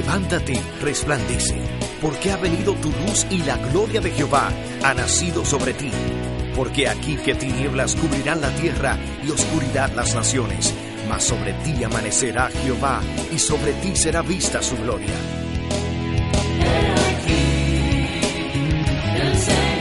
Levántate, resplandece, porque ha venido tu luz y la gloria de Jehová ha nacido sobre ti. Porque aquí que tinieblas cubrirán la tierra y oscuridad las naciones, mas sobre ti amanecerá Jehová y sobre ti será vista su gloria. El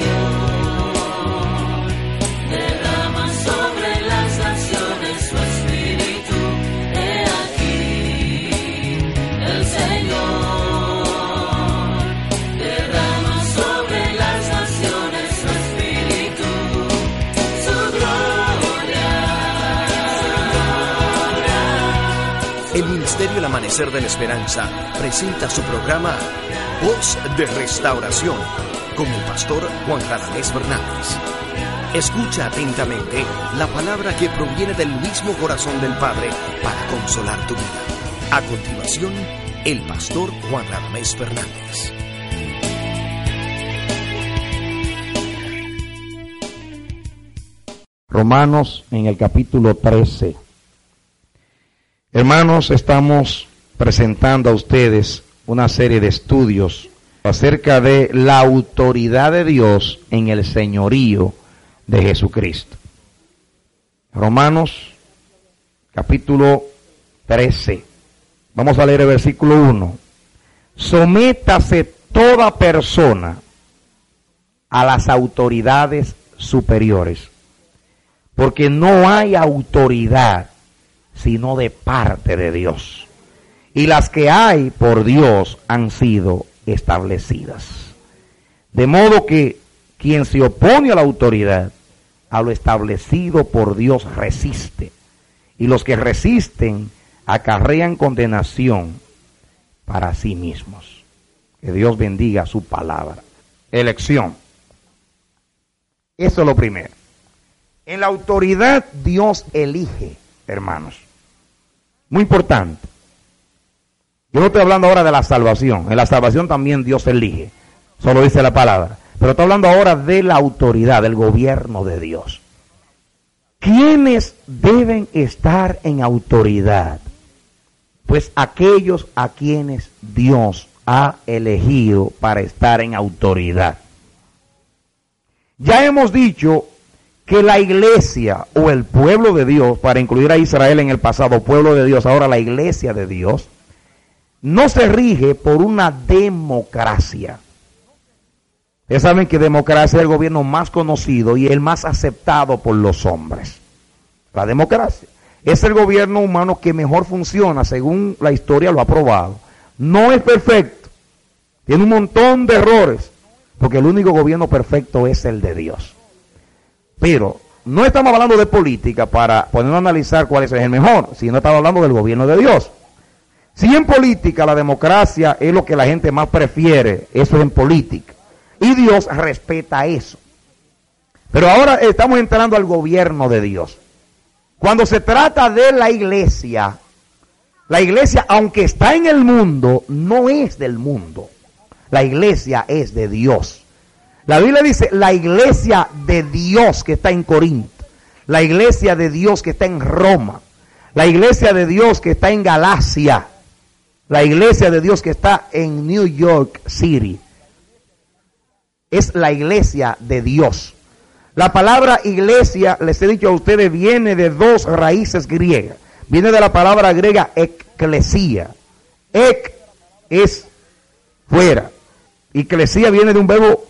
Amanecer de la Esperanza presenta su programa Voz de Restauración con el pastor Juan Radamés Fernández. Escucha atentamente la palabra que proviene del mismo corazón del Padre para consolar tu vida. A continuación, el pastor Juan Radamés Fernández. Romanos en el capítulo 13 Hermanos, estamos presentando a ustedes una serie de estudios acerca de la autoridad de Dios en el señorío de Jesucristo. Romanos capítulo 13. Vamos a leer el versículo 1. Sométase toda persona a las autoridades superiores, porque no hay autoridad sino de parte de Dios. Y las que hay por Dios han sido establecidas. De modo que quien se opone a la autoridad, a lo establecido por Dios resiste. Y los que resisten acarrean condenación para sí mismos. Que Dios bendiga su palabra. Elección. Eso es lo primero. En la autoridad Dios elige, hermanos. Muy importante. Yo no estoy hablando ahora de la salvación. En la salvación también Dios elige. Solo dice la palabra. Pero estoy hablando ahora de la autoridad, del gobierno de Dios. ¿Quiénes deben estar en autoridad? Pues aquellos a quienes Dios ha elegido para estar en autoridad. Ya hemos dicho que la iglesia o el pueblo de Dios, para incluir a Israel en el pasado, pueblo de Dios, ahora la iglesia de Dios, no se rige por una democracia. Ustedes saben que democracia es el gobierno más conocido y el más aceptado por los hombres. La democracia es el gobierno humano que mejor funciona, según la historia lo ha probado. No es perfecto, tiene un montón de errores, porque el único gobierno perfecto es el de Dios. Pero no estamos hablando de política para poder analizar cuál es el mejor, sino estamos hablando del gobierno de Dios. Si en política la democracia es lo que la gente más prefiere, eso es en política. Y Dios respeta eso. Pero ahora estamos entrando al gobierno de Dios. Cuando se trata de la iglesia, la iglesia, aunque está en el mundo, no es del mundo. La iglesia es de Dios. La Biblia dice la iglesia de Dios que está en Corinto, la iglesia de Dios que está en Roma, la iglesia de Dios que está en Galacia, la iglesia de Dios que está en New York City. Es la iglesia de Dios. La palabra iglesia, les he dicho a ustedes, viene de dos raíces griegas. Viene de la palabra griega eclesia. Ek es fuera. Eclesia viene de un verbo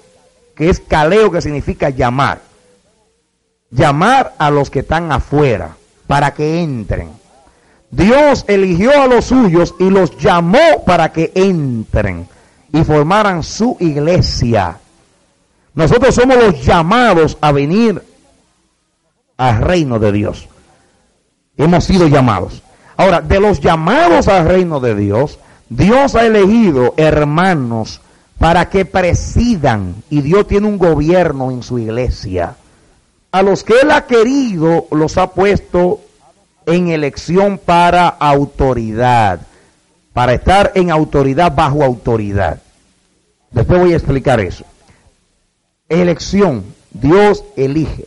que es caleo, que significa llamar. Llamar a los que están afuera para que entren. Dios eligió a los suyos y los llamó para que entren y formaran su iglesia. Nosotros somos los llamados a venir al reino de Dios. Hemos sido llamados. Ahora, de los llamados al reino de Dios, Dios ha elegido hermanos para que presidan y Dios tiene un gobierno en su iglesia. A los que Él ha querido los ha puesto en elección para autoridad, para estar en autoridad bajo autoridad. Después voy a explicar eso. Elección, Dios elige.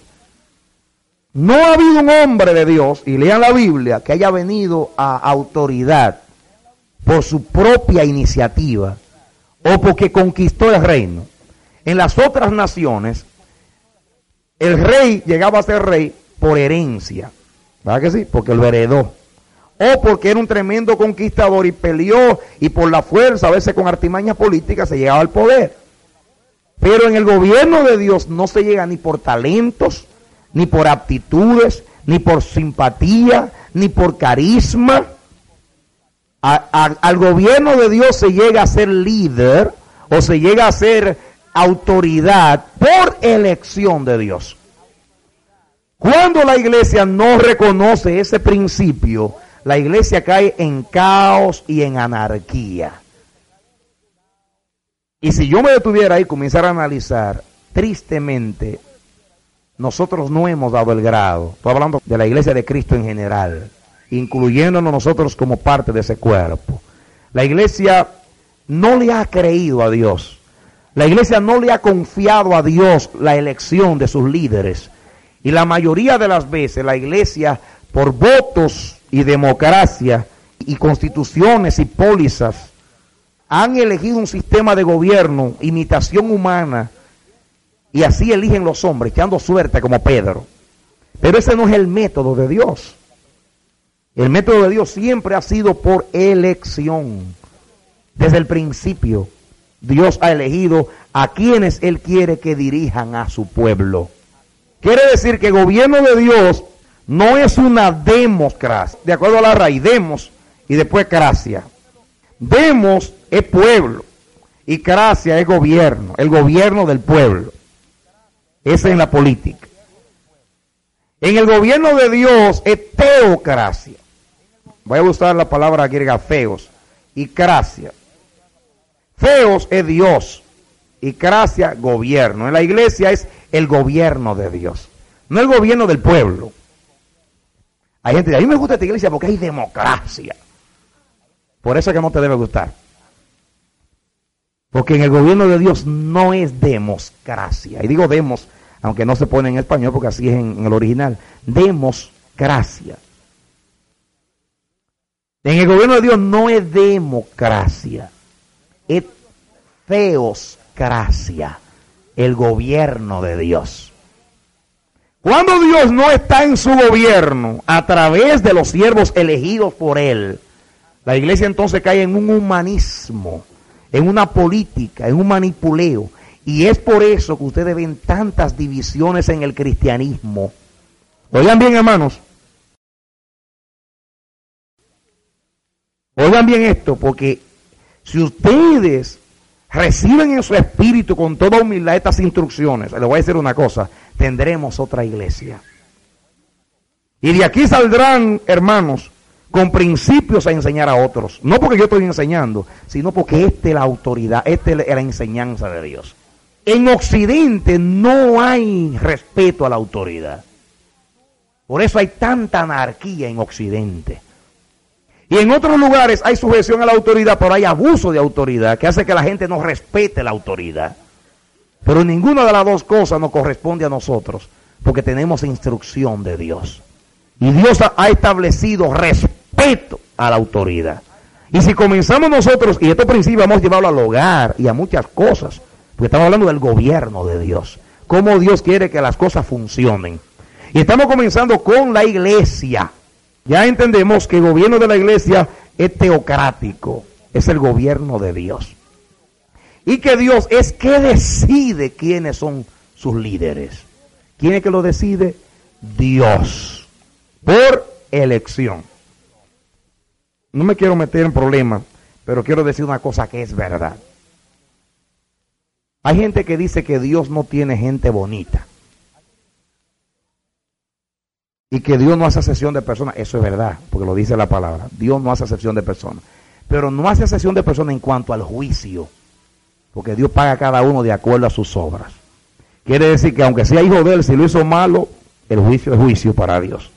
No ha habido un hombre de Dios, y lean la Biblia, que haya venido a autoridad por su propia iniciativa o porque conquistó el reino. En las otras naciones, el rey llegaba a ser rey por herencia. ¿Verdad que sí? Porque lo heredó. O porque era un tremendo conquistador y peleó y por la fuerza, a veces con artimañas políticas, se llegaba al poder. Pero en el gobierno de Dios no se llega ni por talentos, ni por aptitudes, ni por simpatía, ni por carisma. Al gobierno de Dios se llega a ser líder o se llega a ser autoridad por elección de Dios. Cuando la iglesia no reconoce ese principio, la iglesia cae en caos y en anarquía. Y si yo me detuviera y comenzara a analizar, tristemente, nosotros no hemos dado el grado. Estoy hablando de la iglesia de Cristo en general, incluyéndonos nosotros como parte de ese cuerpo. La iglesia no le ha creído a Dios. La iglesia no le ha confiado a Dios la elección de sus líderes. Y la mayoría de las veces la iglesia, por votos y democracia y constituciones y pólizas, han elegido un sistema de gobierno, imitación humana, y así eligen los hombres, echando suerte como Pedro. Pero ese no es el método de Dios. El método de Dios siempre ha sido por elección. Desde el principio, Dios ha elegido a quienes Él quiere que dirijan a su pueblo. Quiere decir que el gobierno de Dios no es una democracia, de acuerdo a la raíz, demos y después gracia. Demos es pueblo y gracia es gobierno, el gobierno del pueblo. Esa es la política. En el gobierno de Dios es teocracia. Voy a usar la palabra griega feos y gracia. Feos es Dios y gracia gobierno. En la iglesia es el gobierno de Dios, no el gobierno del pueblo. Hay gente, a mí me gusta esta iglesia porque hay democracia. Por eso es que no te debe gustar. Porque en el gobierno de Dios no es democracia. Y digo demos, aunque no se pone en español porque así es en, el original. Democracia. En el gobierno de Dios no es democracia. Es feoscracia el gobierno de Dios. Cuando Dios no está en su gobierno a través de los siervos elegidos por Él, la iglesia entonces cae en un humanismo, en una política, en un manipuleo. Y es por eso que ustedes ven tantas divisiones en el cristianismo. Oigan bien, hermanos. Oigan bien esto, porque si ustedes reciben en su espíritu con toda humildad estas instrucciones, les voy a decir una cosa, tendremos otra iglesia. Y de aquí saldrán, hermanos, con principios a enseñar a otros. No porque yo estoy enseñando, sino porque esta es la autoridad, esta es la enseñanza de Dios. En Occidente no hay respeto a la autoridad. Por eso hay tanta anarquía en Occidente. Y en otros lugares hay sujeción a la autoridad, pero hay abuso de autoridad que hace que la gente no respete la autoridad. Pero ninguna de las dos cosas nos corresponde a nosotros, porque tenemos instrucción de Dios. Y Dios ha establecido respeto a la autoridad. Y si comenzamos nosotros, y estos principios vamos a llevarlo al hogar y a muchas cosas, estamos hablando del gobierno de Dios, cómo Dios quiere que las cosas funcionen. Y estamos comenzando con la iglesia. Ya entendemos que el gobierno de la iglesia es teocrático, es el gobierno de Dios. Y que Dios es que decide quiénes son sus líderes. ¿Quién es que lo decide? Dios. Por elección. No me quiero meter en problemas, pero quiero decir una cosa que es verdad. Hay gente que dice que Dios no tiene gente bonita. y que Dios no hace excepción de personas. Eso es verdad, porque lo dice la palabra. Dios no hace excepción de personas. Pero no hace excepción de personas en cuanto al juicio, porque Dios paga a cada uno de acuerdo a sus obras. Quiere decir que aunque sea hijo de él, si lo hizo malo, el juicio es juicio para Dios.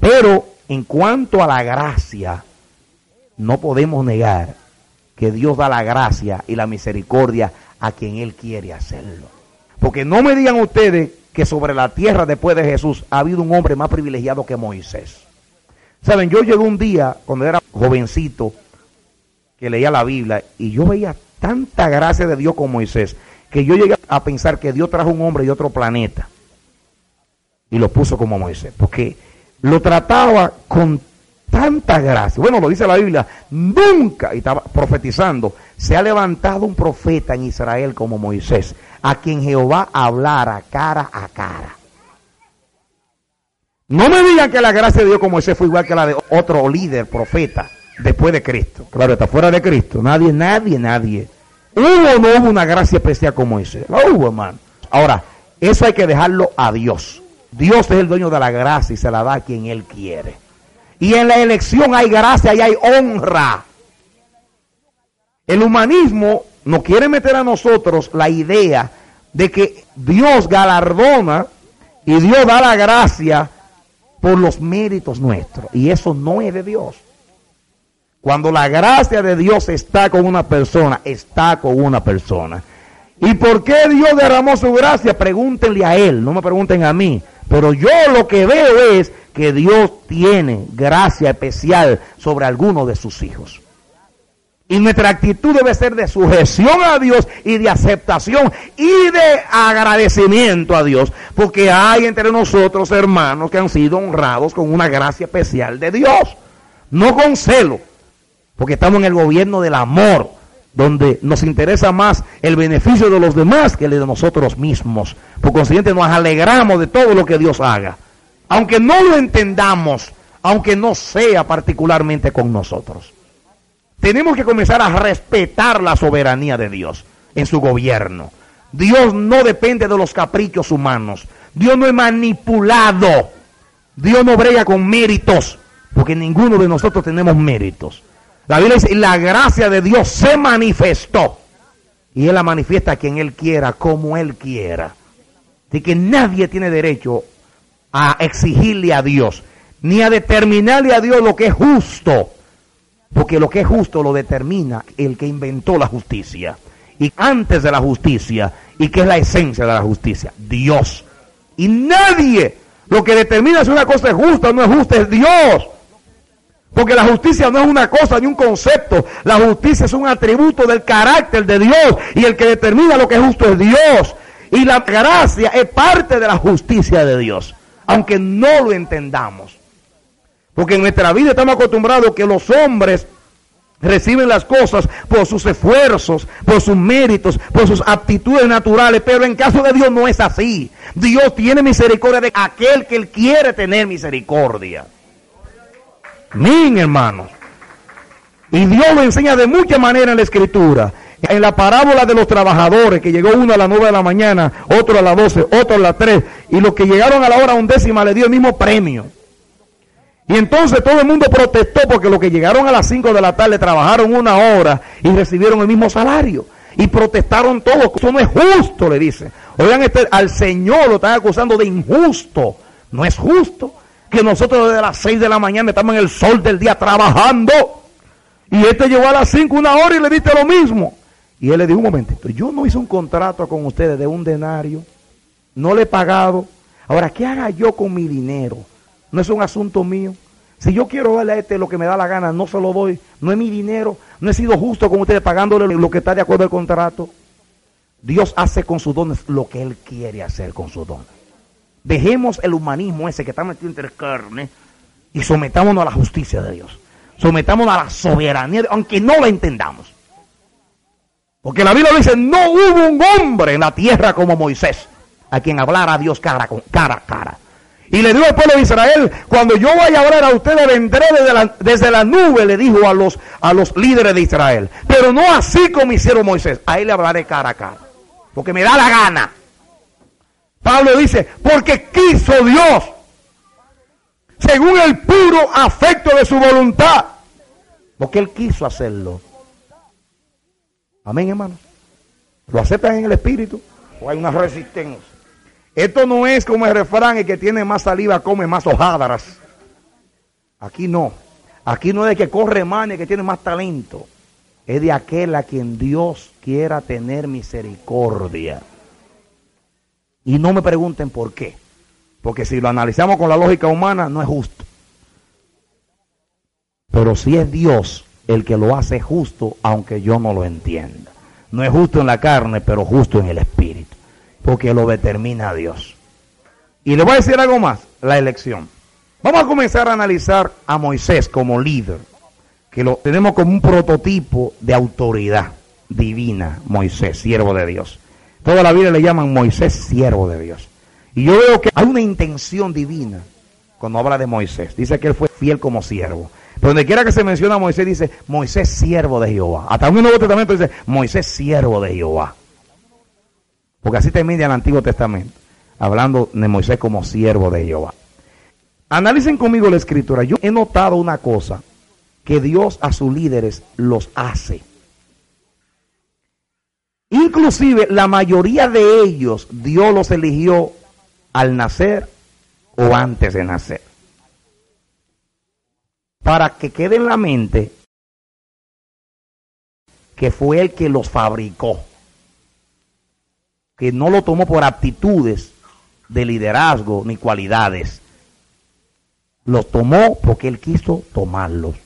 Pero en cuanto a la gracia, no podemos negar que Dios da la gracia y la misericordia a quien Él quiere hacerlo. Porque no me digan ustedes que sobre la tierra después de Jesús ha habido un hombre más privilegiado que Moisés. Saben, yo llegué un día cuando era jovencito que leía la Biblia y yo veía tanta gracia de Dios con Moisés que yo llegué a pensar que Dios trajo un hombre de otro planeta y lo puso como Moisés, porque lo trataba con tanta gracia. Bueno, lo dice la Biblia, nunca, y estaba profetizando, se ha levantado un profeta en Israel como Moisés, a quien Jehová hablara cara a cara. No me digan que la gracia de Dios como Moisés fue igual que la de otro líder, profeta, después de Cristo. Claro, está fuera de Cristo. Nadie, nadie, nadie. ¿Hubo o no hubo una gracia especial como Moisés? No hubo, hermano. Ahora, eso hay que dejarlo a Dios. Dios es el dueño de la gracia y se la da a quien Él quiere. Y en la elección hay gracia y hay honra. El humanismo nos quiere meter a nosotros la idea de que Dios galardona y Dios da la gracia por los méritos nuestros. Y eso no es de Dios. Cuando la gracia de Dios está con una persona, está con una persona. ¿Y por qué Dios derramó su gracia? Pregúntenle a Él, no me pregunten a mí. Pero yo lo que veo es que Dios tiene gracia especial sobre alguno de sus hijos. Y nuestra actitud debe ser de sujeción a Dios y de aceptación y de agradecimiento a Dios. Porque hay entre nosotros hermanos que han sido honrados con una gracia especial de Dios. No con celo. Porque estamos en el gobierno del amor donde nos interesa más el beneficio de los demás que el de nosotros mismos. Por consiguiente, nos alegramos de todo lo que Dios haga, aunque no lo entendamos, aunque no sea particularmente con nosotros. Tenemos que comenzar a respetar la soberanía de Dios en su gobierno. Dios no depende de los caprichos humanos. Dios no es manipulado. Dios no brega con méritos, porque ninguno de nosotros tenemos méritos. La Biblia dice, la gracia de Dios se manifestó. Y Él la manifiesta a quien Él quiera, como Él quiera. Así que nadie tiene derecho a exigirle a Dios, ni a determinarle a Dios lo que es justo. Porque lo que es justo lo determina el que inventó la justicia. Y antes de la justicia, y que es la esencia de la justicia, Dios. Y nadie, lo que determina si una cosa es justa o no es justa, es Dios. Porque la justicia no es una cosa ni un concepto. La justicia es un atributo del carácter de Dios. Y el que determina lo que es justo es Dios. Y la gracia es parte de la justicia de Dios. Aunque no lo entendamos. Porque en nuestra vida estamos acostumbrados que los hombres reciben las cosas por sus esfuerzos, por sus méritos, por sus aptitudes naturales. Pero en caso de Dios no es así. Dios tiene misericordia de aquel que Él quiere tener misericordia. Amén, hermanos. Y Dios lo enseña de muchas maneras en la escritura. En la parábola de los trabajadores, que llegó uno a las nueve de la mañana, otro a las doce, otro a las tres, y los que llegaron a la hora undécima le dio el mismo premio. Y entonces todo el mundo protestó porque los que llegaron a las cinco de la tarde trabajaron una hora y recibieron el mismo salario. Y protestaron todos. Eso no es justo, le dice. Oigan, este, al Señor lo están acusando de injusto. No es justo que nosotros desde las 6 de la mañana estamos en el sol del día trabajando. Y este llegó a las 5 una hora y le diste lo mismo. Y él le dijo un momentito, yo no hice un contrato con ustedes de un denario, no le he pagado. Ahora, ¿qué haga yo con mi dinero? No es un asunto mío. Si yo quiero darle a este lo que me da la gana, no se lo doy. No es mi dinero. No he sido justo con ustedes pagándole lo que está de acuerdo al contrato. Dios hace con sus dones lo que Él quiere hacer con sus dones. Dejemos el humanismo ese que está metido entre carne y sometámonos a la justicia de Dios. Sometámonos a la soberanía, aunque no la entendamos. Porque la Biblia dice, no hubo un hombre en la tierra como Moisés, a quien hablara a Dios cara, con, cara a cara. Y le dijo al pueblo de Israel, cuando yo vaya a hablar a ustedes, vendré desde la, desde la nube, le dijo a los, a los líderes de Israel. Pero no así como hicieron Moisés, a él le hablaré cara a cara. Porque me da la gana. Pablo dice, porque quiso Dios. según el puro afecto de su voluntad. Porque Él quiso hacerlo. Amén, hermano. ¿Lo aceptan en el espíritu? ¿O hay una resistencia? Esto no es como el refrán, el que tiene más saliva come más hojadas. Aquí no. Aquí no es de que corre más ni que tiene más talento. Es de aquel a quien Dios quiera tener misericordia. Y no me pregunten por qué. Porque si lo analizamos con la lógica humana, no es justo. Pero si es Dios el que lo hace justo, aunque yo no lo entienda. No es justo en la carne, pero justo en el espíritu. Porque lo determina Dios. Y le voy a decir algo más, la elección. Vamos a comenzar a analizar a Moisés como líder, que lo tenemos como un prototipo de autoridad divina, Moisés, siervo de Dios. Toda la vida le llaman Moisés, siervo de Dios. Y yo veo que hay una intención divina cuando habla de Moisés. Dice que él fue fiel como siervo. Donde quiera que se menciona a Moisés, dice Moisés, siervo de Jehová. Hasta un Nuevo Testamento dice Moisés, siervo de Jehová. Porque así termina el Antiguo Testamento, hablando de Moisés como siervo de Jehová. Analicen conmigo la escritura. Yo he notado una cosa, que Dios a sus líderes los hace. Inclusive la mayoría de ellos Dios los eligió al nacer o antes de nacer. Para que quede en la mente que fue el que los fabricó. Que no lo tomó por aptitudes de liderazgo ni cualidades. Los tomó porque él quiso tomarlos.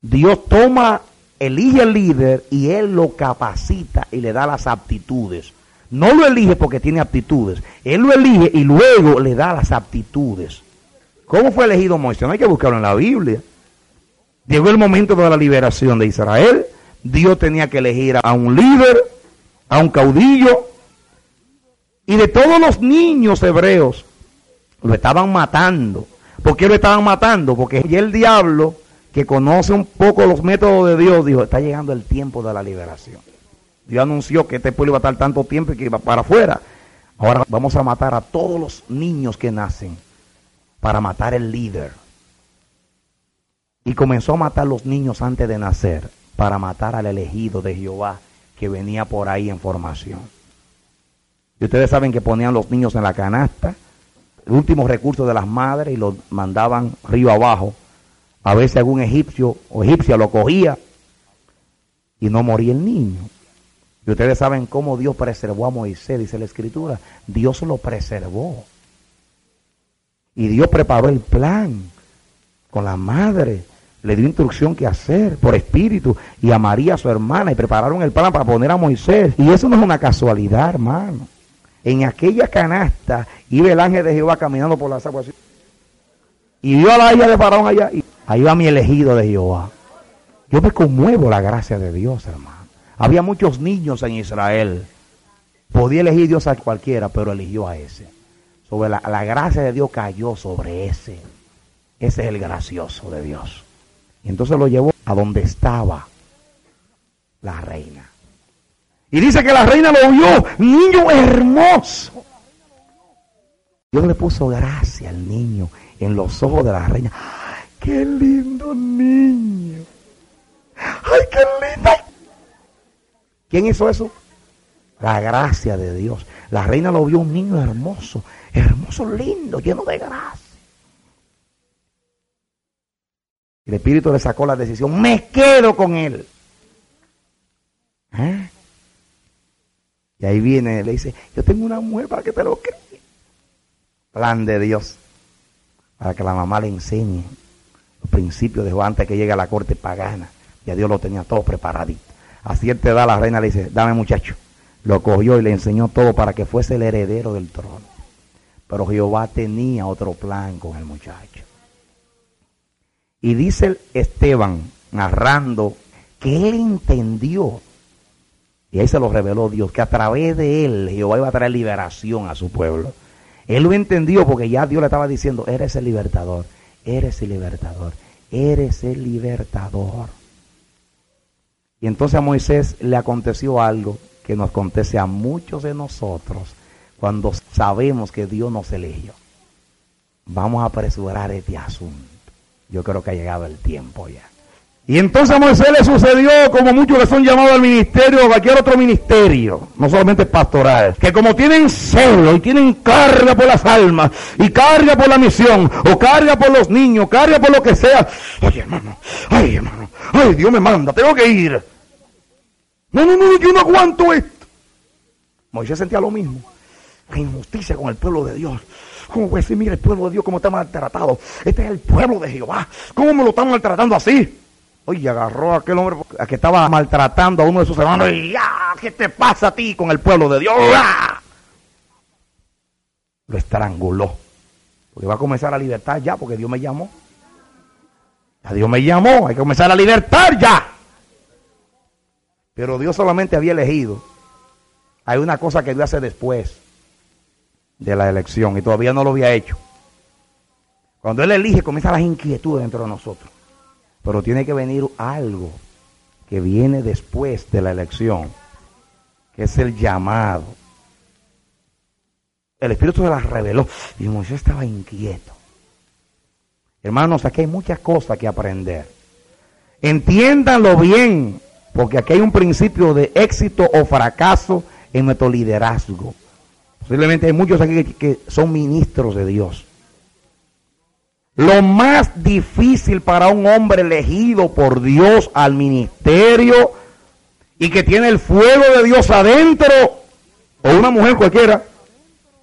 Dios toma, elige al líder y él lo capacita y le da las aptitudes. No lo elige porque tiene aptitudes. Él lo elige y luego le da las aptitudes. ¿Cómo fue elegido Moisés? No hay que buscarlo en la Biblia. Llegó el momento de la liberación de Israel. Dios tenía que elegir a un líder, a un caudillo. Y de todos los niños hebreos, lo estaban matando. ¿Por qué lo estaban matando? Porque el diablo, que conoce un poco los métodos de Dios, dijo, está llegando el tiempo de la liberación. Dios anunció que este pueblo iba a estar tanto tiempo y que iba para afuera. Ahora vamos a matar a todos los niños que nacen para matar el líder. Y comenzó a matar los niños antes de nacer para matar al elegido de Jehová que venía por ahí en formación. Y ustedes saben que ponían los niños en la canasta, el último recurso de las madres y los mandaban río abajo. A veces algún egipcio o egipcia lo cogía y no moría el niño. Y ustedes saben cómo Dios preservó a Moisés, dice la escritura. Dios lo preservó. Y Dios preparó el plan con la madre. Le dio instrucción qué hacer por espíritu. Y a María, su hermana. Y prepararon el plan para poner a Moisés. Y eso no es una casualidad, hermano. En aquella canasta iba el ángel de Jehová caminando por las aguas. Y vio a la hija de Faraón allá. Y ahí va mi elegido de Jehová. Yo me conmuevo la gracia de Dios, hermano. Había muchos niños en Israel. Podía elegir Dios a cualquiera, pero eligió a ese. Sobre la, la, gracia de Dios cayó sobre ese. Ese es el gracioso de Dios. Y entonces lo llevó a donde estaba la reina. Y dice que la reina lo vio, niño hermoso. Dios le puso gracia al niño en los ojos de la reina. ¡Ay, qué lindo niño! ¡Ay, qué lindo! ¿Quién hizo eso? La gracia de Dios. La reina lo vio un niño hermoso, hermoso, lindo, lleno de gracia. El Espíritu le sacó la decisión, me quedo con él. ¿Eh? Y ahí viene, le dice, yo tengo una mujer para que te lo crea. Plan de Dios. Para que la mamá le enseñe los principios de Juan antes que llegue a la corte pagana. Ya Dios lo tenía todo preparadito. A cierta edad la reina le dice, dame muchacho. Lo cogió y le enseñó todo para que fuese el heredero del trono. Pero Jehová tenía otro plan con el muchacho. Y dice Esteban, narrando, que él entendió, y ahí se lo reveló Dios, que a través de él Jehová iba a traer liberación a su pueblo. Él lo entendió porque ya Dios le estaba diciendo, eres el libertador, eres el libertador, eres el libertador. Y entonces a Moisés le aconteció algo que nos acontece a muchos de nosotros cuando sabemos que Dios nos eligió. vamos a apresurar este asunto. Yo creo que ha llegado el tiempo ya. Y entonces a Moisés le sucedió como muchos que son llamados al ministerio o cualquier otro ministerio, no solamente pastoral, que como tienen celo y tienen carga por las almas y carga por la misión o carga por los niños, carga por lo que sea. Oye hermano, ay hermano, ay Dios me manda, tengo que ir. No, no, no, yo no aguanto esto. Moisés sentía lo mismo. La injusticia con el pueblo de Dios. ¿Cómo decir, mira el pueblo de Dios cómo está maltratado? Este es el pueblo de Jehová. ¿Cómo me lo están maltratando así? Oye, agarró a aquel hombre que estaba maltratando a uno de sus hermanos y ya, ¿qué te pasa a ti con el pueblo de Dios? Lo estranguló. Porque va a comenzar la libertad ya, porque Dios me llamó. A Dios me llamó, hay que comenzar la libertad ya. Pero Dios solamente había elegido. Hay una cosa que Dios hace después de la elección y todavía no lo había hecho. Cuando Él elige, comienzan las inquietudes dentro de nosotros. Pero tiene que venir algo que viene después de la elección, que es el llamado. El Espíritu se las reveló y Moisés estaba inquieto. Hermanos, aquí hay muchas cosas que aprender. Entiéndanlo bien, porque aquí hay un principio de éxito o fracaso en nuestro liderazgo. Posiblemente hay muchos aquí que son ministros de Dios. Lo más difícil para un hombre elegido por Dios al ministerio y que tiene el fuego de Dios adentro, o una mujer cualquiera,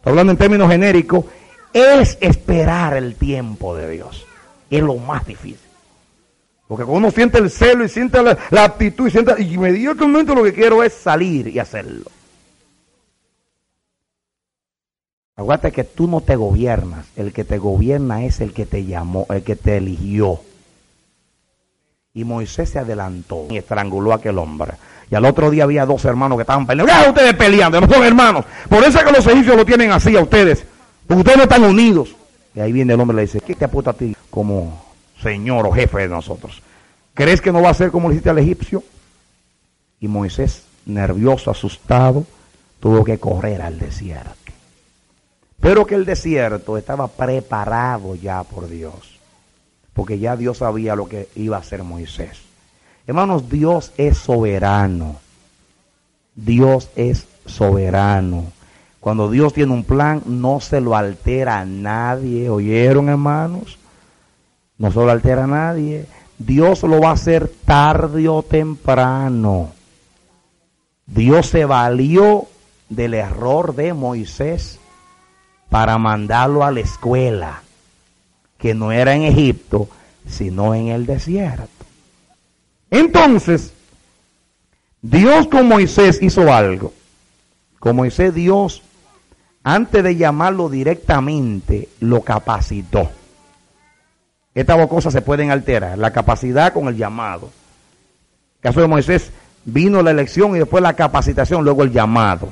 hablando en términos genéricos, es esperar el tiempo de Dios. Es lo más difícil. Porque cuando uno siente el celo y siente la, la actitud y siente, lo que quiero es salir y hacerlo. Aguanta que tú no te gobiernas, el que te gobierna es el que te llamó, el que te eligió. Y Moisés se adelantó y estranguló a aquel hombre. Y al otro día había dos hermanos que estaban peleando. ¿Qué ustedes peleando? No son hermanos. Por eso es que los egipcios lo tienen así a ustedes. Ustedes no están unidos. Y ahí viene el hombre y le dice, ¿qué te apuesta a ti como señor o jefe de nosotros? ¿Crees que no va a ser como le hiciste al egipcio? Y Moisés, nervioso, asustado, tuvo que correr al desierto. Pero que el desierto estaba preparado ya por Dios. Porque ya Dios sabía lo que iba a hacer Moisés. Hermanos, Dios es soberano. Dios es soberano. Cuando Dios tiene un plan, no se lo altera a nadie. ¿Oyeron, hermanos? No se lo altera a nadie. Dios lo va a hacer tarde o temprano. Dios se valió del error de Moisés para mandarlo a la escuela, que no era en Egipto, sino en el desierto. Entonces, Dios con Moisés hizo algo. Con Moisés Dios, antes de llamarlo directamente, lo capacitó. Estas dos cosas se pueden alterar, la capacidad con el llamado. En el caso de Moisés, vino la elección y después la capacitación, luego el llamado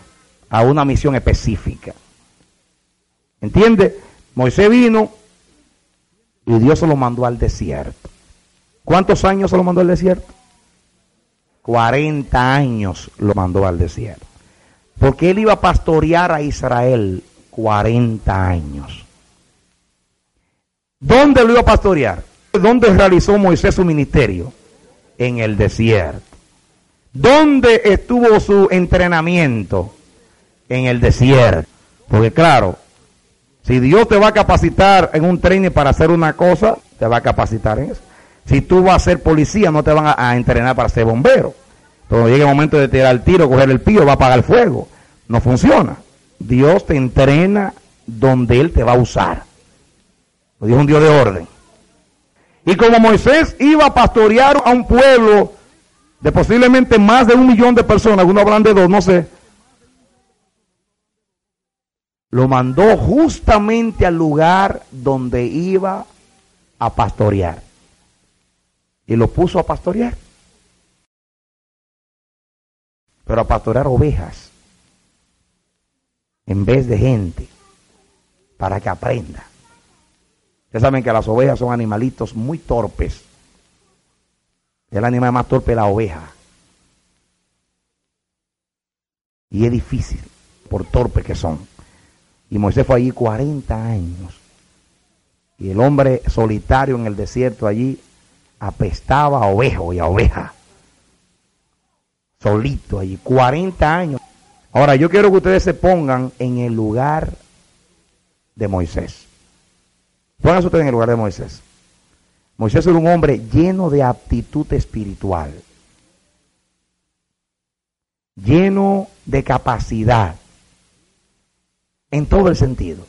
a una misión específica. ¿Entiende? Moisés vino y Dios se lo mandó al desierto. ¿Cuántos años se lo mandó al desierto? 40 años lo mandó al desierto. Porque él iba a pastorear a Israel 40 años. ¿Dónde lo iba a pastorear? ¿Dónde realizó Moisés su ministerio? En el desierto. ¿Dónde estuvo su entrenamiento? En el desierto. Porque claro, si Dios te va a capacitar en un training para hacer una cosa, te va a capacitar en eso. Si tú vas a ser policía, no te van a, entrenar para ser bombero. Pero llega el momento de tirar el tiro, coger el pío, va a apagar el fuego. No funciona. Dios te entrena donde Él te va a usar. Lo dijo un Dios de orden. Y como Moisés iba a pastorear a un pueblo de posiblemente más de un millón de personas, algunos hablan de dos, no sé, lo mandó justamente al lugar donde iba a pastorear. Y lo puso a pastorear. Pero a pastorear ovejas en vez de gente para que aprenda. Ustedes saben que las ovejas son animalitos muy torpes. El animal más torpe es la oveja. Y es difícil por torpe que son. Y Moisés fue allí 40 años. Y el hombre solitario en el desierto allí apestaba a ovejo y a oveja. Solito allí, 40 años. Ahora yo quiero que ustedes se pongan en el lugar de Moisés. Pónganse ustedes en el lugar de Moisés. Moisés era un hombre lleno de aptitud espiritual, lleno de capacidad, en todo el sentido,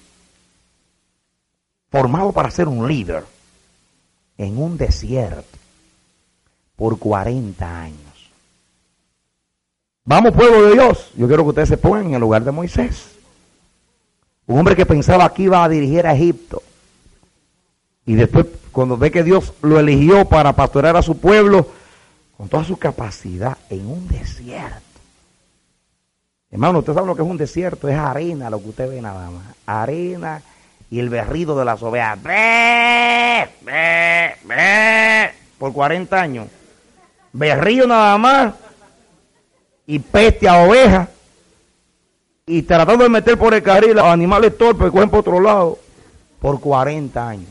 formado para ser un líder en un desierto por 40 años. Vamos, pueblo de Dios, yo quiero que ustedes se pongan en el lugar de Moisés. Un hombre que pensaba que iba a dirigir a Egipto. Y después, cuando ve que Dios lo eligió para pastorear a su pueblo, con toda su capacidad, en un desierto. Hermano, usted sabe lo que es un desierto, es arena lo que usted ve nada más. Arena y el berrido de las ovejas. Por 40 años. Berrío nada más y peste a ovejas y tratando de meter por el carril a animales torpes que cogen por otro lado por 40 años.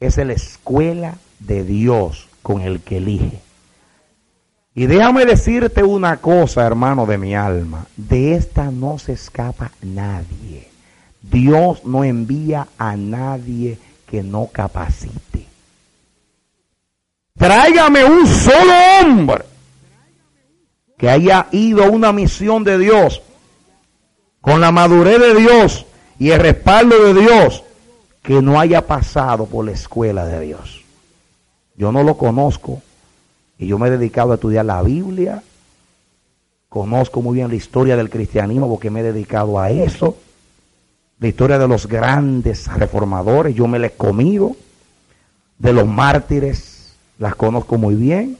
Esa es la escuela de Dios con el que elige. Y déjame decirte una cosa, hermano de mi alma. De esta no se escapa nadie. Dios no envía a nadie que no capacite. Tráigame un solo hombre que haya ido a una misión de Dios con la madurez de Dios y el respaldo de Dios que no haya pasado por la escuela de Dios. Yo no lo conozco y yo me he dedicado a estudiar la Biblia. Conozco muy bien la historia del cristianismo porque me he dedicado a eso. La historia de los grandes reformadores, yo me la he comido. De los mártires, las conozco muy bien.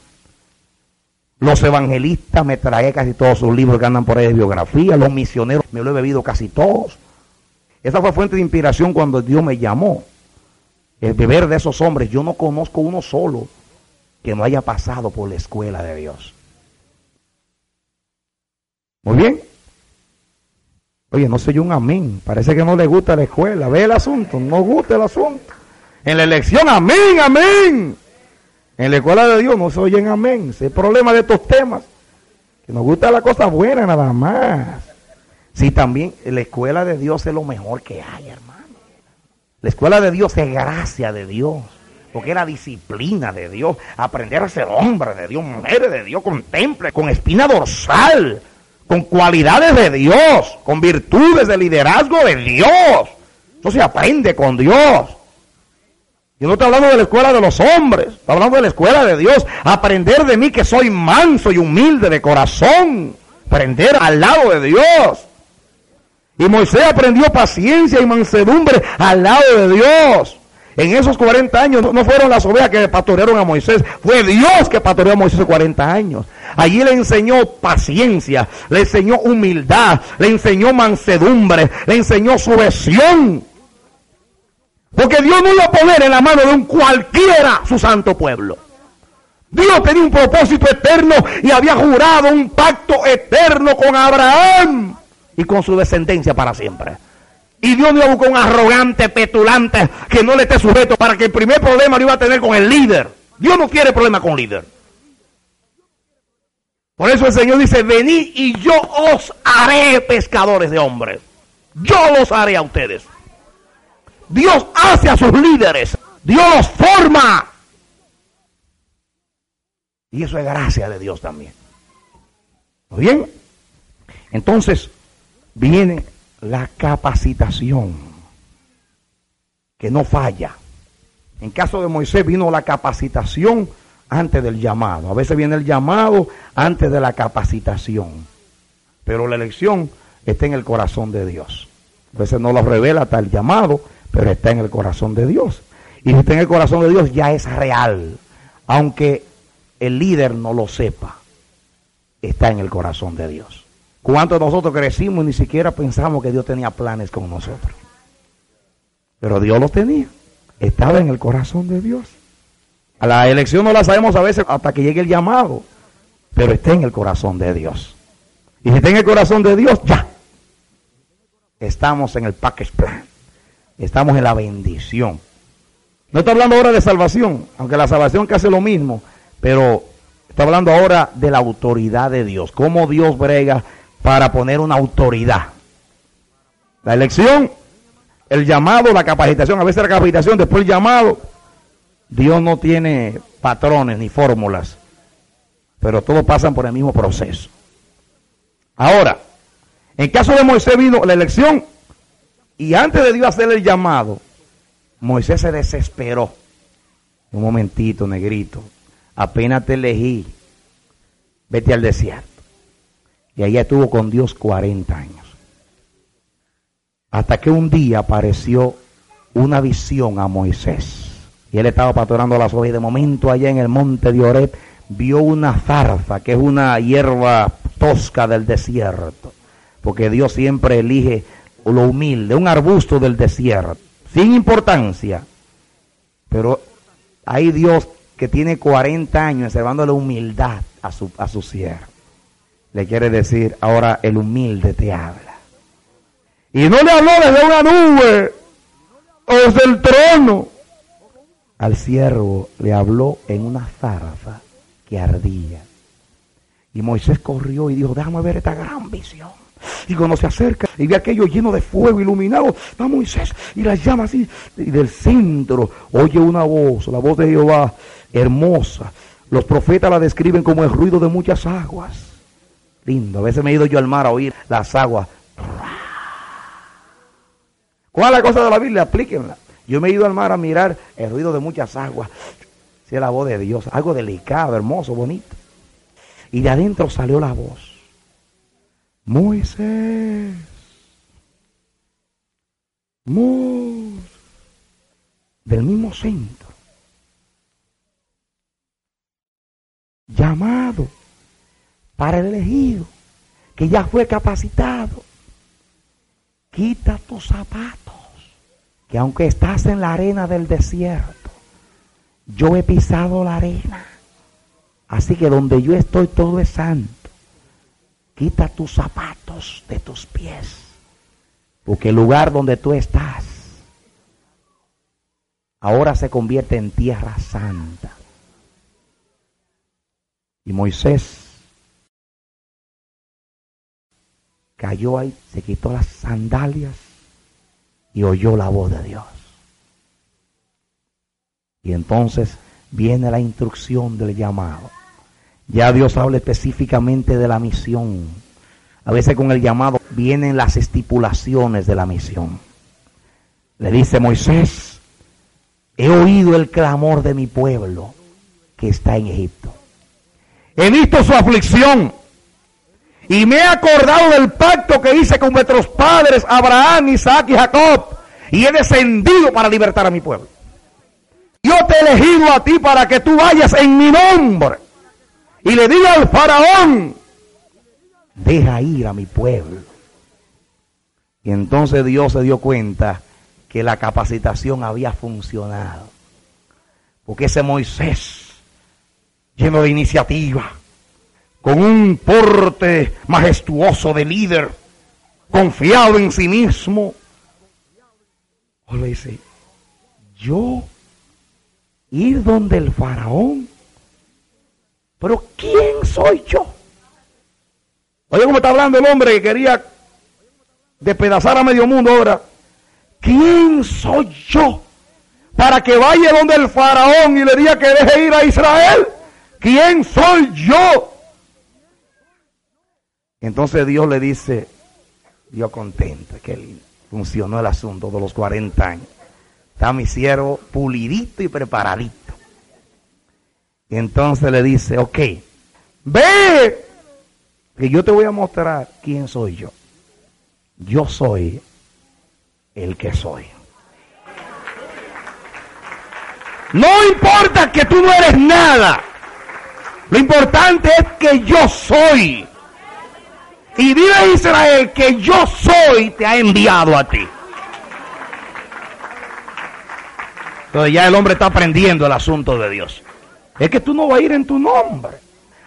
Los evangelistas me tragué casi todos sus libros que andan por ahí de biografía. Los misioneros me lo he bebido casi todos. Esa fue fuente de inspiración cuando Dios me llamó. El beber de esos hombres. Yo no conozco uno solo que no haya pasado por la escuela de Dios. Muy bien. Oye, no soy un amén. Parece que no le gusta la escuela. Ve el asunto. No gusta el asunto. En la elección, amén, amén. En la escuela de Dios no se oyen amén. Es el problema de estos temas. Que nos gusta la cosa buena nada más. Sí, también la escuela de Dios es lo mejor que hay, hermano. La escuela de Dios es gracia de Dios. Porque es la disciplina de Dios. Aprender a ser hombre de Dios, mujer de Dios, con temple, con espina dorsal, con cualidades de Dios, con virtudes de liderazgo de Dios. Eso se aprende con Dios. Yo no estoy hablando de la escuela de los hombres, estoy hablando de la escuela de Dios. Aprender de mí que soy manso y humilde de corazón. Aprender al lado de Dios. Y Moisés aprendió paciencia y mansedumbre al lado de Dios. En esos 40 años no fueron las ovejas que pastorearon a Moisés, fue Dios que pastoreó a Moisés 40 años. Allí le enseñó paciencia, le enseñó humildad, le enseñó mansedumbre, le enseñó sujeción. Porque Dios no iba a poner en la mano de un cualquiera su santo pueblo. Dios tenía un propósito eterno y había jurado un pacto eterno con Abraham y con su descendencia para siempre. Y Dios no iba a un arrogante, petulante que no le esté sujeto para que el primer problema lo iba a tener con el líder. Dios no quiere problema con líder. Por eso el Señor dice, venid y yo os haré pescadores de hombres. Yo los haré a ustedes. Dios hace a sus líderes. Dios los forma. Y eso es gracia de Dios también. ¿Muy bien? Entonces viene la capacitación, que no falla. En caso de Moisés vino la capacitación antes del llamado. A veces viene el llamado antes de la capacitación. Pero la elección está en el corazón de Dios. A veces no lo revela el llamado, pero está en el corazón de Dios. Y si está en el corazón de Dios, ya es real. Aunque el líder no lo sepa, está en el corazón de Dios. ¿Cuántos de nosotros crecimos y ni siquiera pensamos que Dios tenía planes con nosotros? Pero Dios los tenía. Estaba en el corazón de Dios. A la elección no la sabemos a veces hasta que llegue el llamado, pero está en el corazón de Dios. Y si está en el corazón de Dios, ya. Estamos en el package plan. estamos en la bendición. No estoy hablando ahora de salvación, aunque la salvación hace lo mismo, pero estoy hablando ahora de la autoridad de Dios, cómo Dios brega para poner una autoridad. La elección, el llamado, la capacitación, a veces la capacitación, después el llamado. Dios no tiene patrones ni fórmulas, pero todos pasan por el mismo proceso. Ahora, en caso de Moisés vino la elección y antes de Dios hacer el llamado, Moisés se desesperó. Un momentito, negrito. Apenas te elegí. Vete al desierto. Y allá estuvo con Dios 40 años. Hasta que un día apareció una visión a Moisés. Y él estaba pastorando las ovejas. Y de momento allá en el monte de Oreb vio una zarza, que es una hierba tosca del desierto. Porque Dios siempre elige lo humilde, un arbusto del desierto sin importancia, pero hay Dios que tiene 40 años la humildad a su, a su siervo. Le quiere decir, ahora el humilde te habla. Y no le habló desde una nube o desde el trono. Al siervo le habló en una zarza que ardía. Y Moisés corrió y dijo, déjame ver esta gran visión. Y cuando se acerca y ve aquello lleno de fuego iluminado, va Moisés y las llama así. Y del centro oye una voz, la voz de Jehová, hermosa. Los profetas la describen como el ruido de muchas aguas. Lindo. A veces me he ido yo al mar a oír las aguas. ¿Cuál es la cosa de la Biblia? Aplíquenla. Yo me he ido al mar a mirar el ruido de muchas aguas. Si es la voz de Dios, algo delicado, hermoso, bonito. Y de adentro salió la voz. Moisés. Moisés. Del mismo centro. Llamado para el elegido que ya fue capacitado. Quita tus zapatos, que aunque estás en la arena del desierto, yo he pisado la arena. Así que donde yo estoy todo es santo quita tus zapatos de tus pies, porque el lugar donde tú estás ahora se convierte en tierra santa. Y Moisés cayó ahí, se quitó las sandalias y oyó la voz de Dios. Y entonces viene la instrucción del llamado. Ya Dios habla específicamente de la misión. A veces con el llamado vienen las estipulaciones de la misión. Le dice Moisés, he oído el clamor de mi pueblo que está en Egipto. He visto su aflicción y me he acordado del pacto que hice con nuestros padres, Abraham, Isaac y Jacob, y he descendido para libertar a mi pueblo. Yo te he elegido a ti para que tú vayas en mi nombre y le diga al faraón, deja ir a mi pueblo. Y entonces Dios se dio cuenta que la capacitación había funcionado. Porque ese Moisés, lleno de iniciativa, con un porte majestuoso de líder, confiado en sí mismo, le dice, yo ir donde el faraón pero ¿quién soy yo? Oye, cómo está hablando el hombre que quería despedazar a medio mundo ahora. ¿Quién soy yo? Para que vaya donde el faraón y le diga que deje ir a Israel. ¿Quién soy yo? Entonces Dios le dice, Dios contento, que funcionó el asunto de los 40 años. Está mi siervo pulidito y preparadito. Y entonces le dice, ok, ve, que yo te voy a mostrar quién soy yo. Yo soy el que soy. No importa que tú no eres nada. Lo importante es que yo soy. Y vive Israel que yo soy te ha enviado a ti. Entonces ya el hombre está aprendiendo el asunto de Dios. Es que tú no vas a ir en tu nombre.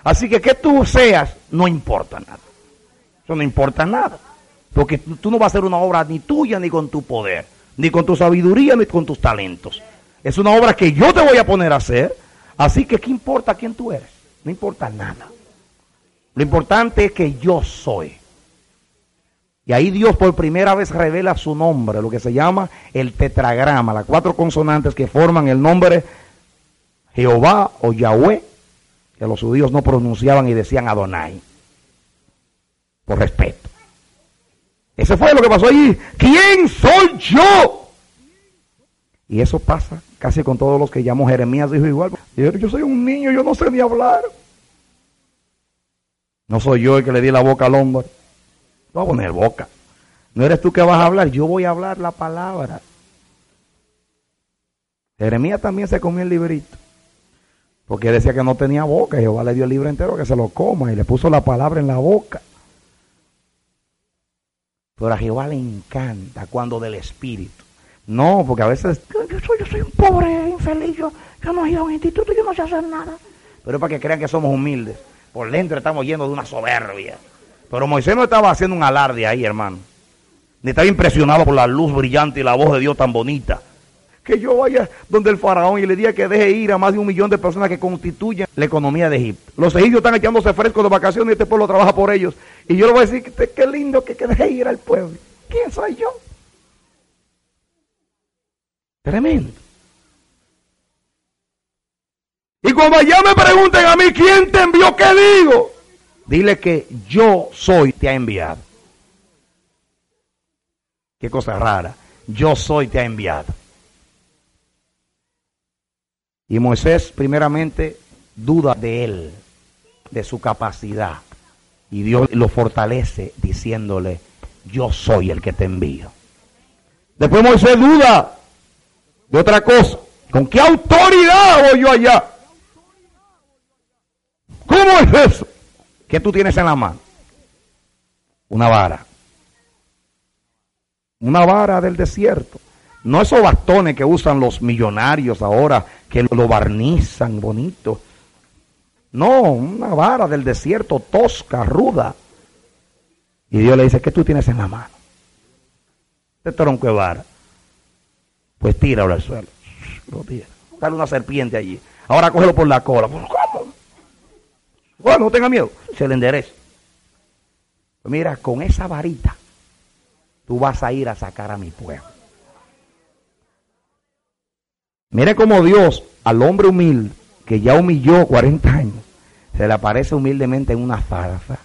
Así que que tú seas no importa nada. Eso no importa nada. Porque tú no vas a hacer una obra ni tuya ni con tu poder. ni con tu sabiduría, ni con tus talentos. Es una obra que yo te voy a poner a hacer. Así que, ¿qué importa quién tú eres? No importa nada. Lo importante es que yo soy. Y ahí Dios por primera vez revela su nombre, lo que se llama el tetragrama, las cuatro consonantes que forman el nombre Jehová o Yahweh, que los judíos no pronunciaban y decían Adonai, por respeto. Eso fue lo que pasó allí. ¿Quién soy yo? Y eso pasa casi con todos los que llamó Jeremías, dijo igual. Yo soy un niño, yo no sé ni hablar. No soy yo el que le di la boca al hombre. No voy a poner boca. No eres tú que vas a hablar, yo voy a hablar la palabra. Jeremías también se comió el librito. Porque decía que no tenía boca. Jehová le dio el libro entero que se lo coma y le puso la palabra en la boca. Pero a Jehová le encanta cuando del Espíritu. No, porque a veces yo, soy, yo soy un pobre infeliz, yo, no he ido a un instituto, yo no sé hacer nada. Pero es para que crean que somos humildes. Por dentro estamos yendo de una soberbia. Pero Moisés no estaba haciendo un alarde ahí, hermano. Ni estaba impresionado por la luz brillante y la voz de Dios tan bonita. Que yo vaya donde el faraón y le diga que deje ir a más de un millón de personas que constituyen la economía de Egipto. Los egipcios están echándose frescos de vacaciones y este pueblo trabaja por ellos. Y yo le voy a decir que qué lindo que, que deje ir al pueblo. ¿Quién soy yo? Tremendo. Y cuando allá me pregunten a mí quién te envió, ¿qué digo? Dile que yo soy, te ha enviado. Qué cosa rara. Yo soy, te ha enviado. Y Moisés primeramente duda de él, de su capacidad. Y Dios lo fortalece diciéndole, yo soy el que te envío. Después Moisés duda de otra cosa. ¿Con qué autoridad voy yo allá? ¿Cómo es eso? ¿Qué tú tienes en la mano? Una vara. Una vara del desierto. No esos bastones que usan los millonarios ahora, que lo barnizan bonito. No, una vara del desierto tosca, ruda. Y Dios le dice, ¿qué tú tienes en la mano? Este tronco de vara. Pues tíralo al suelo. Lo tira. Dale una serpiente allí. Ahora cógelo por la cola. ¿Cómo? Bueno, no tenga miedo. Se le endereza. Pues mira, con esa varita, tú vas a ir a sacar a mi pueblo. Mire cómo Dios al hombre humilde, que ya humilló 40 años, se le aparece humildemente en una farsa.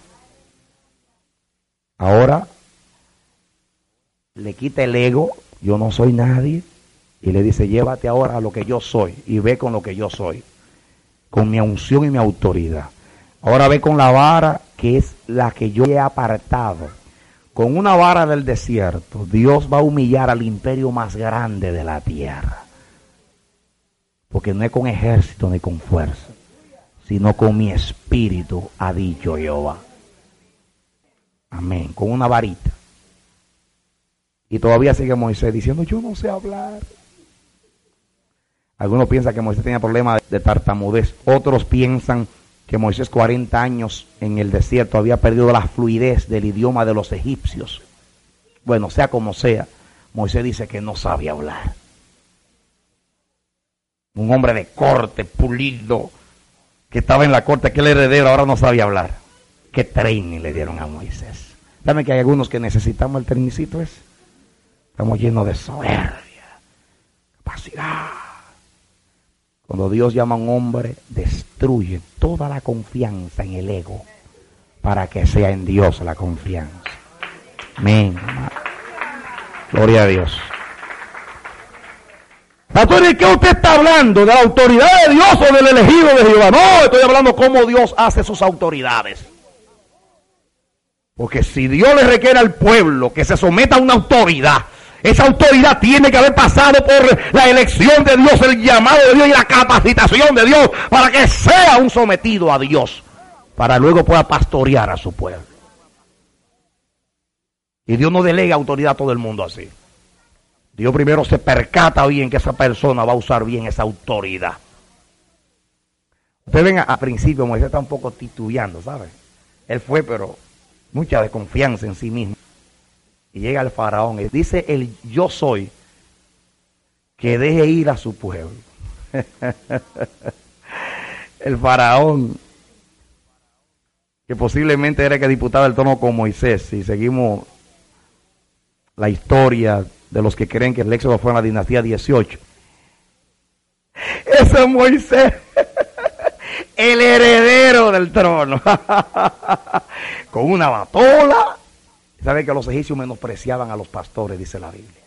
Ahora le quita el ego, yo no soy nadie, y le dice, llévate ahora a lo que yo soy y ve con lo que yo soy, con mi unción y mi autoridad. Ahora ve con la vara que es la que yo he apartado. Con una vara del desierto, Dios va a humillar al imperio más grande de la tierra. Porque no es con ejército ni con fuerza, sino con mi espíritu, ha dicho Jehová. Amén. Con una varita. Y todavía sigue Moisés diciendo, yo no sé hablar. Algunos piensan que Moisés tenía problemas de tartamudez. Otros piensan que Moisés 40 años en el desierto había perdido la fluidez del idioma de los egipcios. Bueno, sea como sea, Moisés dice que no sabe hablar. Un hombre de corte, pulido, que estaba en la corte, que el heredero ahora no sabía hablar. ¿Qué training le dieron a Moisés? Dame que hay algunos que necesitamos el trainicito ese. Estamos llenos de soberbia, capacidad. Cuando Dios llama a un hombre, destruye toda la confianza en el ego para que sea en Dios la confianza. Amén. Gloria a Dios. Pastor, ¿de qué usted está hablando? ¿De la autoridad de Dios o del elegido de Jehová? No, estoy hablando cómo Dios hace sus autoridades. Porque si Dios le requiere al pueblo que se someta a una autoridad, esa autoridad tiene que haber pasado por la elección de Dios, el llamado de Dios y la capacitación de Dios para que sea un sometido a Dios, para luego pueda pastorear a su pueblo. Y Dios no delega autoridad a todo el mundo así. Dios primero se percata bien que esa persona va a usar bien esa autoridad. Ustedes ven a, principio, Moisés está un poco titubeando, ¿sabe? Él fue, pero mucha desconfianza en sí mismo. Y llega el faraón y dice el yo soy que deje ir a su pueblo. el faraón, que posiblemente era que diputaba el trono con Moisés, si seguimos la historia de los que creen que el éxodo fue en la dinastía 18. Ese es Moisés, el heredero del trono, con una batola. ¿Sabe que los egipcios menospreciaban a los pastores, dice la Biblia?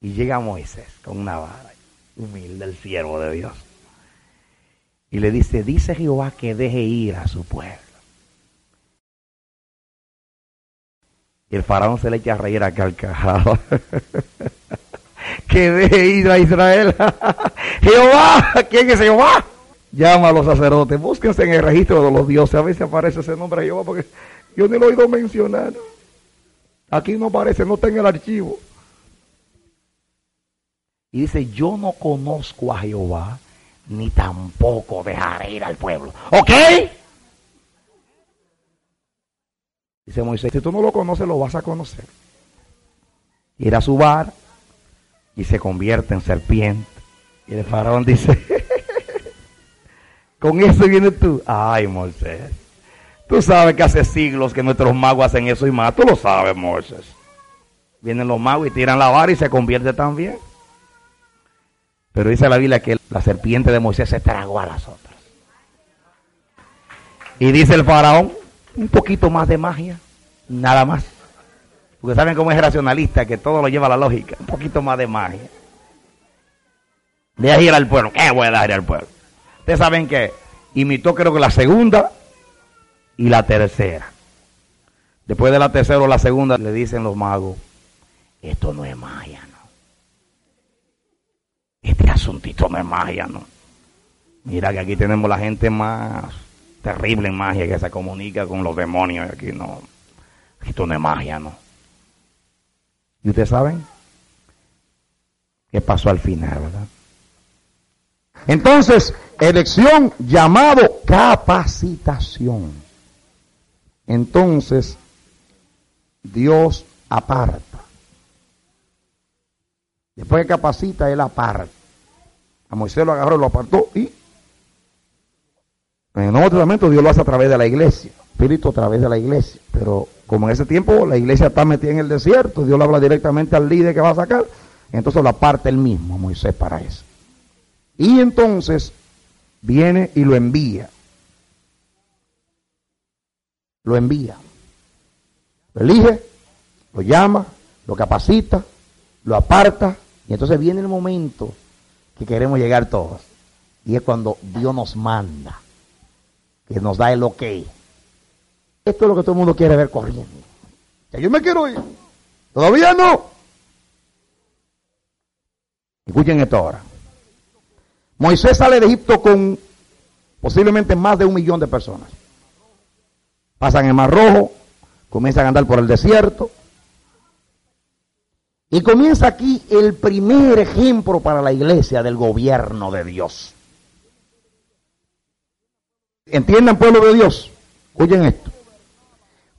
Y llega Moisés con una vara, humilde, el siervo de Dios. Y le dice, dice Jehová que deje ir a su pueblo. Y el faraón se le echa a reír a carcajado. que deje ir a Israel. Jehová, ¿quién es Jehová? Llama a los sacerdotes, búsquense en el registro de los dioses, a si aparece ese nombre de Jehová, porque yo ni lo he oído mencionar. Aquí no aparece, no está en el archivo. Y dice, yo no conozco a Jehová, ni tampoco dejaré ir al pueblo. ¿Ok? Dice Moisés, si tú no lo conoces, lo vas a conocer. Ir a su bar y se convierte en serpiente. Y el faraón dice, con eso viene tú. Ay, Moisés. Tú sabes que hace siglos que nuestros magos hacen eso y más. Tú lo sabes, Moisés. Vienen los magos y tiran la vara y se convierte también. Pero dice la Biblia que la serpiente de Moisés se tragó a las otras. Y dice el faraón, un poquito más de magia, nada más. Porque saben cómo es racionalista, que todo lo lleva a la lógica. Un poquito más de magia. Deja ir al pueblo. ¿Qué voy a dejar ir al pueblo? Ustedes saben que imitó creo que la segunda y la tercera. Después de la tercera o la segunda le dicen los magos, esto no es magia, este asuntito no es magia, ¿no? Mira que aquí tenemos la gente más terrible en magia que se comunica con los demonios. Aquí no. Esto no es magia, ¿no? ¿Y ustedes saben? ¿Qué pasó al final, verdad? Entonces, elección llamado capacitación. Entonces, Dios aparta. Después que capacita, Él aparta. A Moisés lo agarró, lo apartó y en el Nuevo Testamento Dios lo hace a través de la iglesia, Espíritu a través de la iglesia. Pero como en ese tiempo la iglesia está metida en el desierto, Dios le habla directamente al líder que va a sacar, entonces lo aparta él mismo, Moisés, para eso. Y entonces viene y lo envía. Lo envía. Lo elige, lo llama, lo capacita, lo aparta, y entonces viene el momento que queremos llegar todos. Y es cuando Dios nos manda, que nos da el ok. Esto es lo que todo el mundo quiere ver corriendo. Que yo me quiero ir. Todavía no. Escuchen esto ahora. Moisés sale de Egipto con posiblemente más de un millón de personas. Pasan el Mar Rojo, comienzan a andar por el desierto, y comienza aquí el primer ejemplo para la iglesia del gobierno de Dios. ¿Entiendan, pueblo de Dios? Oyen esto.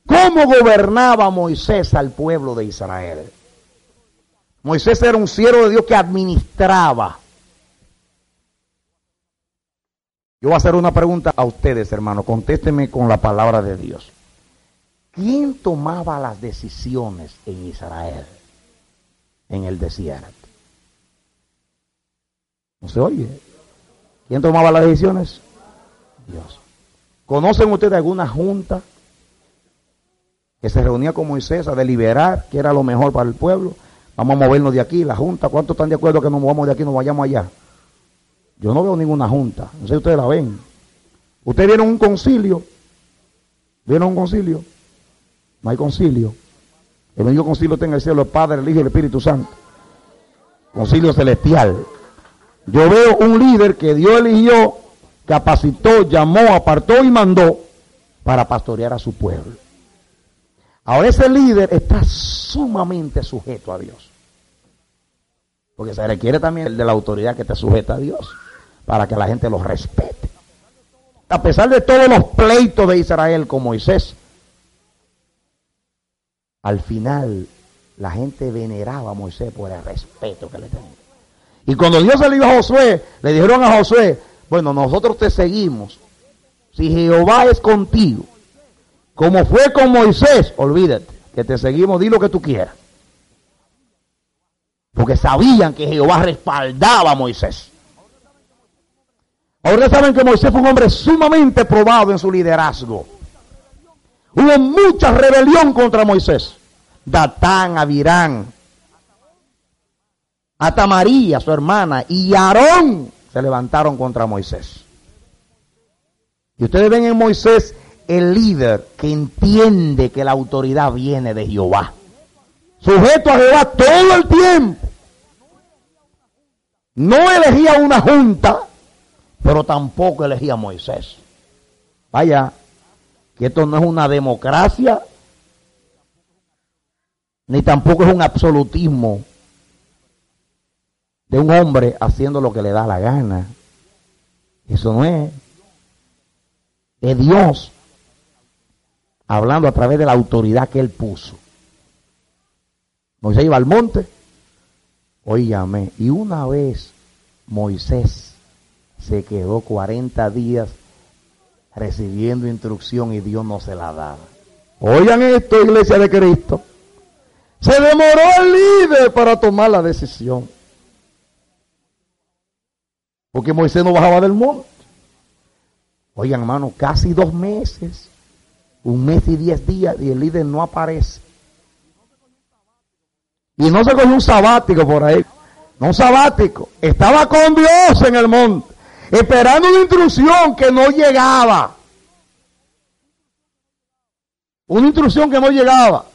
¿Cómo gobernaba Moisés al pueblo de Israel? Moisés era un siervo de Dios que administraba. Yo voy a hacer una pregunta a ustedes, hermano. Contésteme con la palabra de Dios. ¿Quién tomaba las decisiones en Israel? en el desierto. ¿No se oye? ¿Quién tomaba las decisiones? Dios. ¿Conocen ustedes alguna junta que se reunía con Moisés a deliberar qué era lo mejor para el pueblo? Vamos a movernos de aquí, la junta, ¿cuántos están de acuerdo que nos movamos de aquí nos vayamos allá? Yo no veo ninguna junta, no sé si ustedes la ven. ¿Ustedes vieron un concilio? ¿Vieron un concilio? No hay concilio. El único concilio está en el cielo, el Padre, el Hijo y el Espíritu Santo. Concilio celestial. Yo veo un líder que Dios eligió, capacitó, llamó, apartó y mandó para pastorear a su pueblo. Ahora ese líder está sumamente sujeto a Dios. Porque se requiere también el de la autoridad que te sujeta a Dios para que la gente lo respete. A pesar de todos los pleitos de Israel con Moisés, al final la gente veneraba a Moisés por el respeto que le tenía. Y cuando Dios iba a Josué, le dijeron a Josué, bueno, nosotros te seguimos. Si Jehová es contigo, como fue con Moisés, olvídate, que te seguimos, di lo que tú quieras. Porque sabían que Jehová respaldaba a Moisés. Ahora saben que Moisés fue un hombre sumamente probado en su liderazgo. Hubo mucha rebelión contra Moisés. Datán, Abirán, hasta María, su hermana, y Aarón se levantaron contra Moisés. Y ustedes ven en Moisés el líder que entiende que la autoridad viene de Jehová. Sujeto a Jehová todo el tiempo. No elegía una junta, pero tampoco elegía a Moisés. Vaya, que esto no es una democracia, ni tampoco es un absolutismo de un hombre haciendo lo que le da la gana. Eso no es. Es Dios hablando a través de la autoridad que él puso. Moisés iba al monte, oígame, y una vez Moisés se quedó 40 días recibiendo instrucción y Dios no se la daba. Oigan esto, iglesia de Cristo. Se demoró el líder para tomar la decisión. Porque Moisés no bajaba del monte. Oigan, hermano, casi dos meses, un mes y diez días, y el líder no aparece. Y no se cogió un sabático por ahí. No un sabático. Estaba con Dios en el monte. Esperando una instrucción que no llegaba. Una instrucción que no llegaba.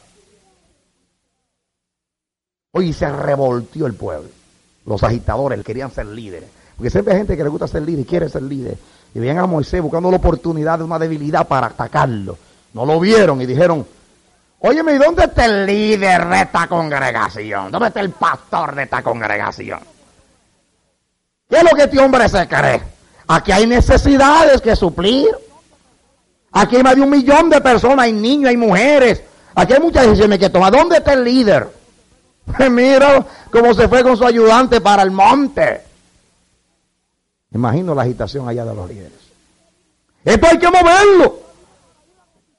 Oye, se revoltió el pueblo. Los agitadores querían ser líderes. Porque siempre hay gente que le gusta ser líder y quiere ser líder. Y veían a Moisés buscando la oportunidad de una debilidad para atacarlo. No lo vieron y dijeron, óyeme, ¿y dónde está el líder de esta congregación? ¿Dónde está el pastor de esta congregación? ¿Qué es lo que este hombre se cree? Aquí hay necesidades que suplir. Aquí hay más de un millón de personas, hay niños, hay mujeres. Aquí hay muchas decisiones que tomar. ¿Dónde está el líder? Mira cómo se fue con su ayudante para el monte. Imagino la agitación allá de los líderes. Esto hay que moverlo.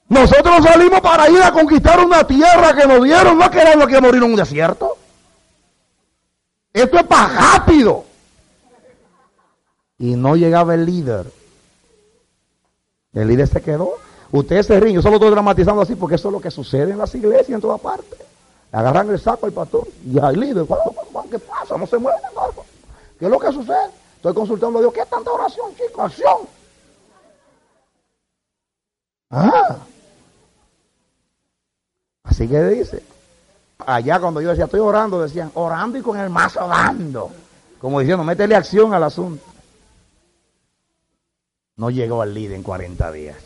Nosotros salimos para ir a conquistar una tierra que nos dieron, no queremos que morir en un desierto. Esto es para rápido. Y no llegaba el líder. El líder se quedó. Ustedes se ríen, yo solo estoy dramatizando así porque eso es lo que sucede en las iglesias en todas partes. Agarran el saco al pastor y al líder, ¿qué pasa? No se mueve, ¿Qué es lo que sucede? Estoy consultando a Dios. ¿Qué tanta oración, chicos? Acción. Ah. Así que dice. Allá cuando yo decía, estoy orando, decían, orando y con el mazo dando. Como diciendo, métele acción al asunto. No llegó al líder en 40 días.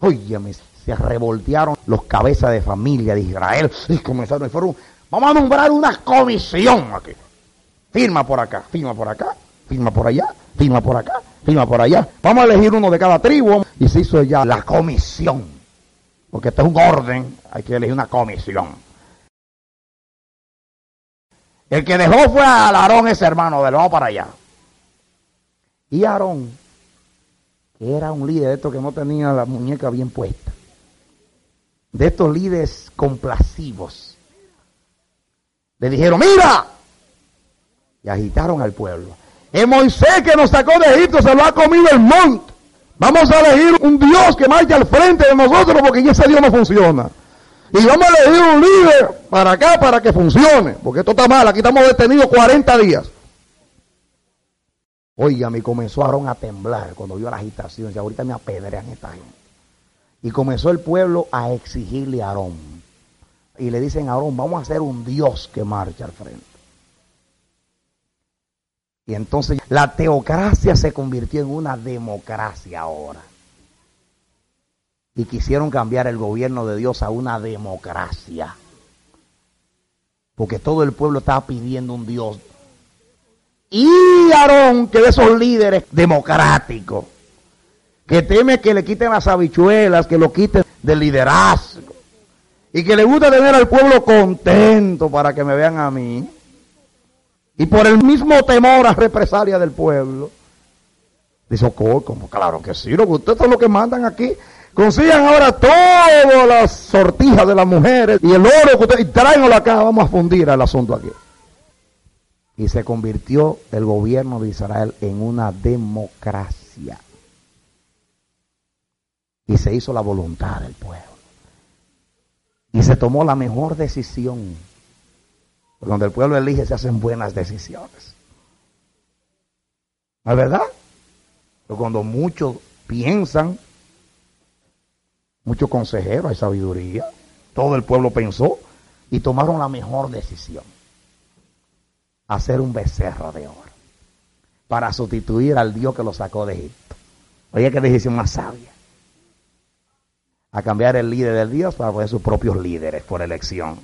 Óyeme, se revoltearon los cabezas de familia de Israel y comenzaron, y fueron, vamos a nombrar una comisión aquí. Firma por acá, firma por acá firma por allá, firma por acá, firma por allá. Vamos a elegir uno de cada tribu y se hizo ya la comisión. Porque esto es un orden, hay que elegir una comisión. El que dejó fue a Aarón, ese hermano de vamos para allá. Y Aarón, era un líder de estos que no tenía la muñeca bien puesta, de estos líderes complacivos, le dijeron, mira, y agitaron al pueblo. El Moisés que nos sacó de Egipto se lo ha comido el monte. Vamos a elegir un Dios que marche al frente de nosotros porque ese Dios no funciona. Y vamos a elegir un líder para acá para que funcione. Porque esto está mal. Aquí estamos detenidos 40 días. Oiga, me comenzó Aarón a temblar cuando vio la agitación. Y ahorita me apedrean esta gente. Y comenzó el pueblo a exigirle a Aarón. Y le dicen a Aarón, vamos a hacer un Dios que marche al frente. Y entonces la teocracia se convirtió en una democracia ahora. Y quisieron cambiar el gobierno de Dios a una democracia. Porque todo el pueblo estaba pidiendo un Dios. Y Aarón, que de esos líderes democráticos, que teme que le quiten las habichuelas, que lo quiten del liderazgo. y que le gusta tener al pueblo contento para que me vean a mí, y por el mismo temor a represalia del pueblo, dice, oh, como claro que sí, lo que ustedes son los que mandan aquí, consigan ahora todas las sortijas de las mujeres y el oro que ustedes, y tráenlo acá, vamos a fundir el asunto aquí. Y se convirtió el gobierno de Israel en una democracia. Y se hizo la voluntad del pueblo. Y se tomó la mejor decisión. Donde el pueblo elige se hacen buenas decisiones. ¿No es verdad? Pero cuando muchos piensan, muchos consejeros, hay sabiduría, todo el pueblo pensó y tomaron la mejor decisión. Hacer un becerro de oro para sustituir al Dios que lo sacó de Egipto. Oye, qué decisión más sabia a cambiar el líder del Dios para poner sus propios líderes por elección.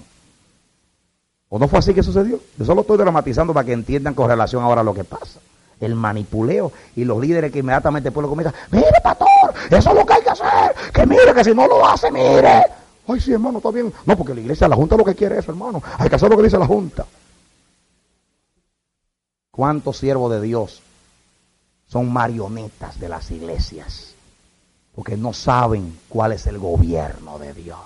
¿O no fue así que sucedió? Yo solo estoy dramatizando para que entiendan con relación ahora a lo que pasa. El manipuleo y los líderes que inmediatamente el pueblo comienza, mire pastor, eso es lo que hay que hacer, que mire que si no lo hace, mire. Ay, sí, hermano, está bien. No, porque la iglesia, la junta lo que quiere eso, hermano. Hay que hacer lo que dice la junta. ¿Cuántos siervos de Dios son marionetas de las iglesias? porque no saben cuál es el gobierno de Dios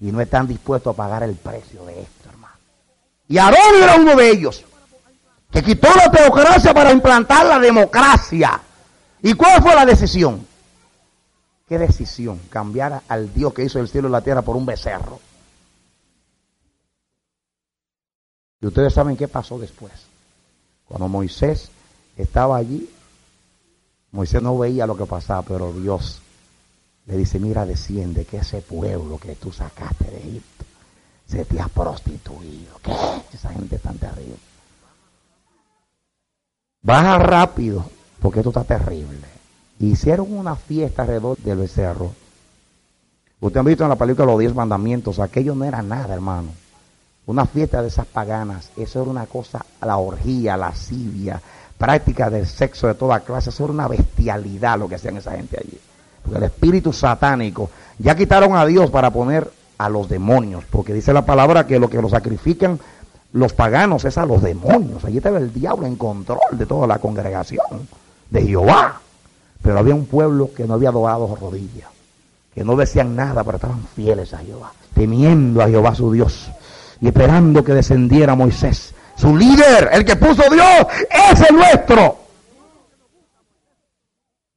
y no están dispuestos a pagar el precio de esto, hermano. Y Aarón era uno de ellos, que quitó la teocracia para implantar la democracia. ¿Y cuál fue la decisión? ¿Qué decisión? Cambiar al Dios que hizo el cielo y la tierra por un becerro. Y ustedes saben qué pasó después. Cuando Moisés estaba allí, Moisés no veía lo que pasaba, pero Dios le dice, mira, desciende, que ese pueblo que tú sacaste de Egipto se te ha prostituido. ¿Qué? Esa gente tan terrible. Baja rápido, porque esto está terrible. Hicieron una fiesta alrededor del becerro. Ustedes han visto en la película Los Diez Mandamientos, aquello no era nada, hermano. Una fiesta de esas paganas, eso era una cosa, la orgía, la lascivia, práctica del sexo de toda clase, eso era una bestialidad lo que hacían esa gente allí. Porque el espíritu satánico ya quitaron a Dios para poner a los demonios, porque dice la palabra que lo que lo sacrifican los paganos es a los demonios. Allí estaba el diablo en control de toda la congregación de Jehová. Pero había un pueblo que no había adorado rodillas, que no decían nada, pero estaban fieles a Jehová, temiendo a Jehová su Dios y esperando que descendiera Moisés, su líder, el que puso Dios, es el nuestro.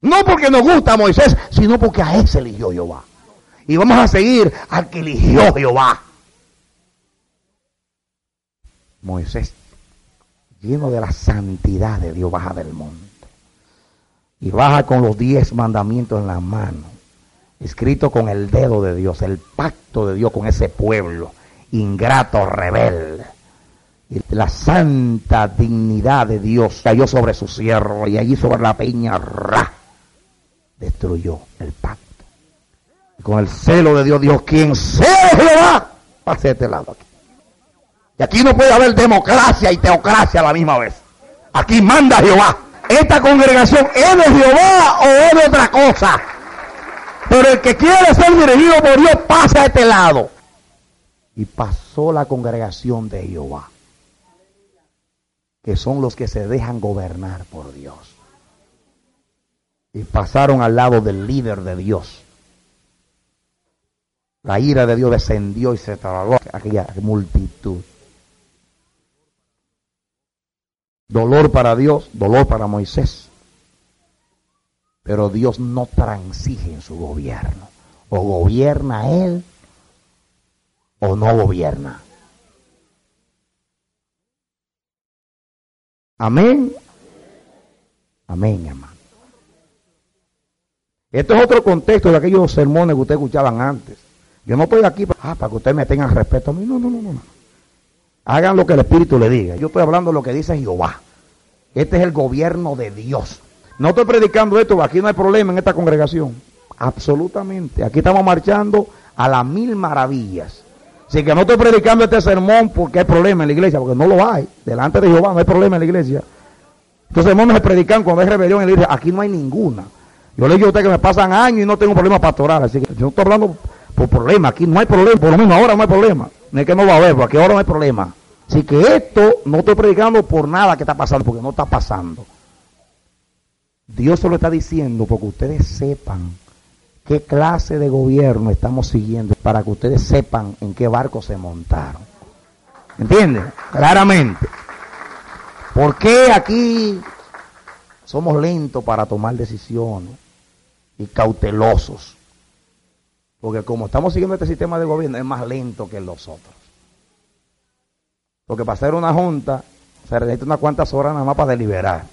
No porque nos gusta Moisés, sino porque a él se eligió Jehová. Y vamos a seguir al que eligió Jehová. Moisés, lleno de la santidad de Dios, baja del monte. Y baja con los diez mandamientos en la mano, escrito con el dedo de Dios, el pacto de Dios con ese pueblo, ingrato, rebelde. Y la santa dignidad de Dios cayó sobre su siervo y allí sobre la peña, ra, destruyó el pacto. Con el celo de Dios, Dios, quien sea Jehová, pase este lado aquí. Y aquí no puede haber democracia y teocracia a la misma vez. Aquí manda Jehová. Esta congregación es de Jehová o es de otra cosa. Pero el que quiere ser dirigido por Dios pasa a este lado. Y pasó la congregación de Jehová. Que son los que se dejan gobernar por Dios y pasaron al lado del líder de Dios. La ira de Dios descendió y se tragó aquella multitud. Dolor para Dios, dolor para Moisés. Pero Dios no transige en su gobierno. O gobierna Él o no gobierna. Amén. Amén, hermano. Esto es otro contexto de aquellos sermones que ustedes escuchaban antes. Yo no estoy aquí para, ah, para que ustedes me tengan respeto a mí. No, no, no, no. Hagan lo que el Espíritu le diga. Yo estoy hablando de lo que dice Jehová. Este es el gobierno de Dios. No estoy predicando esto, aquí no hay problema en esta congregación. Absolutamente. Aquí estamos marchando a las mil maravillas. Así que no estoy predicando este sermón porque hay problema en la iglesia, porque no lo hay. Delante de Jehová no hay problema en la iglesia. Estos sermones se predican cuando hay rebelión en la iglesia. Aquí no hay ninguna. Yo le digo a usted que me pasan años y no tengo problema pastoral, así que yo no estoy hablando por problema. Aquí no hay problema, por lo menos ahora no hay problema. No es que no va a haber, porque ahora no hay problema. Así que esto no estoy predicando por nada que está pasando, porque no está pasando. Dios se lo está diciendo porque ustedes sepan qué clase de gobierno estamos siguiendo, para que ustedes sepan en qué barco se montaron. ¿Entienden? Claramente. ¿Por qué aquí somos lentos para tomar decisiones y cautelosos? Porque como estamos siguiendo este sistema de gobierno, es más lento que los otros. Porque para hacer una junta se necesita unas cuantas horas nada más para deliberar.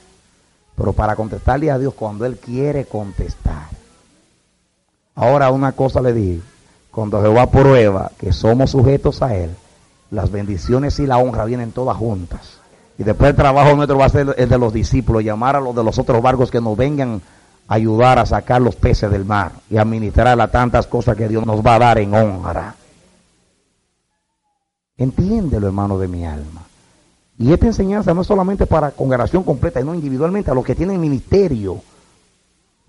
Pero para contestarle a Dios cuando Él quiere contestar. Ahora una cosa le digo, cuando Jehová prueba que somos sujetos a Él, las bendiciones y la honra vienen todas juntas. Y después el trabajo nuestro va a ser el de los discípulos, llamar a los de los otros barcos que nos vengan a ayudar a sacar los peces del mar y administrar a tantas cosas que Dios nos va a dar en honra. Entiéndelo, hermano de mi alma. Y esta enseñanza no es solamente para congregación completa, no individualmente, a los que tienen ministerio.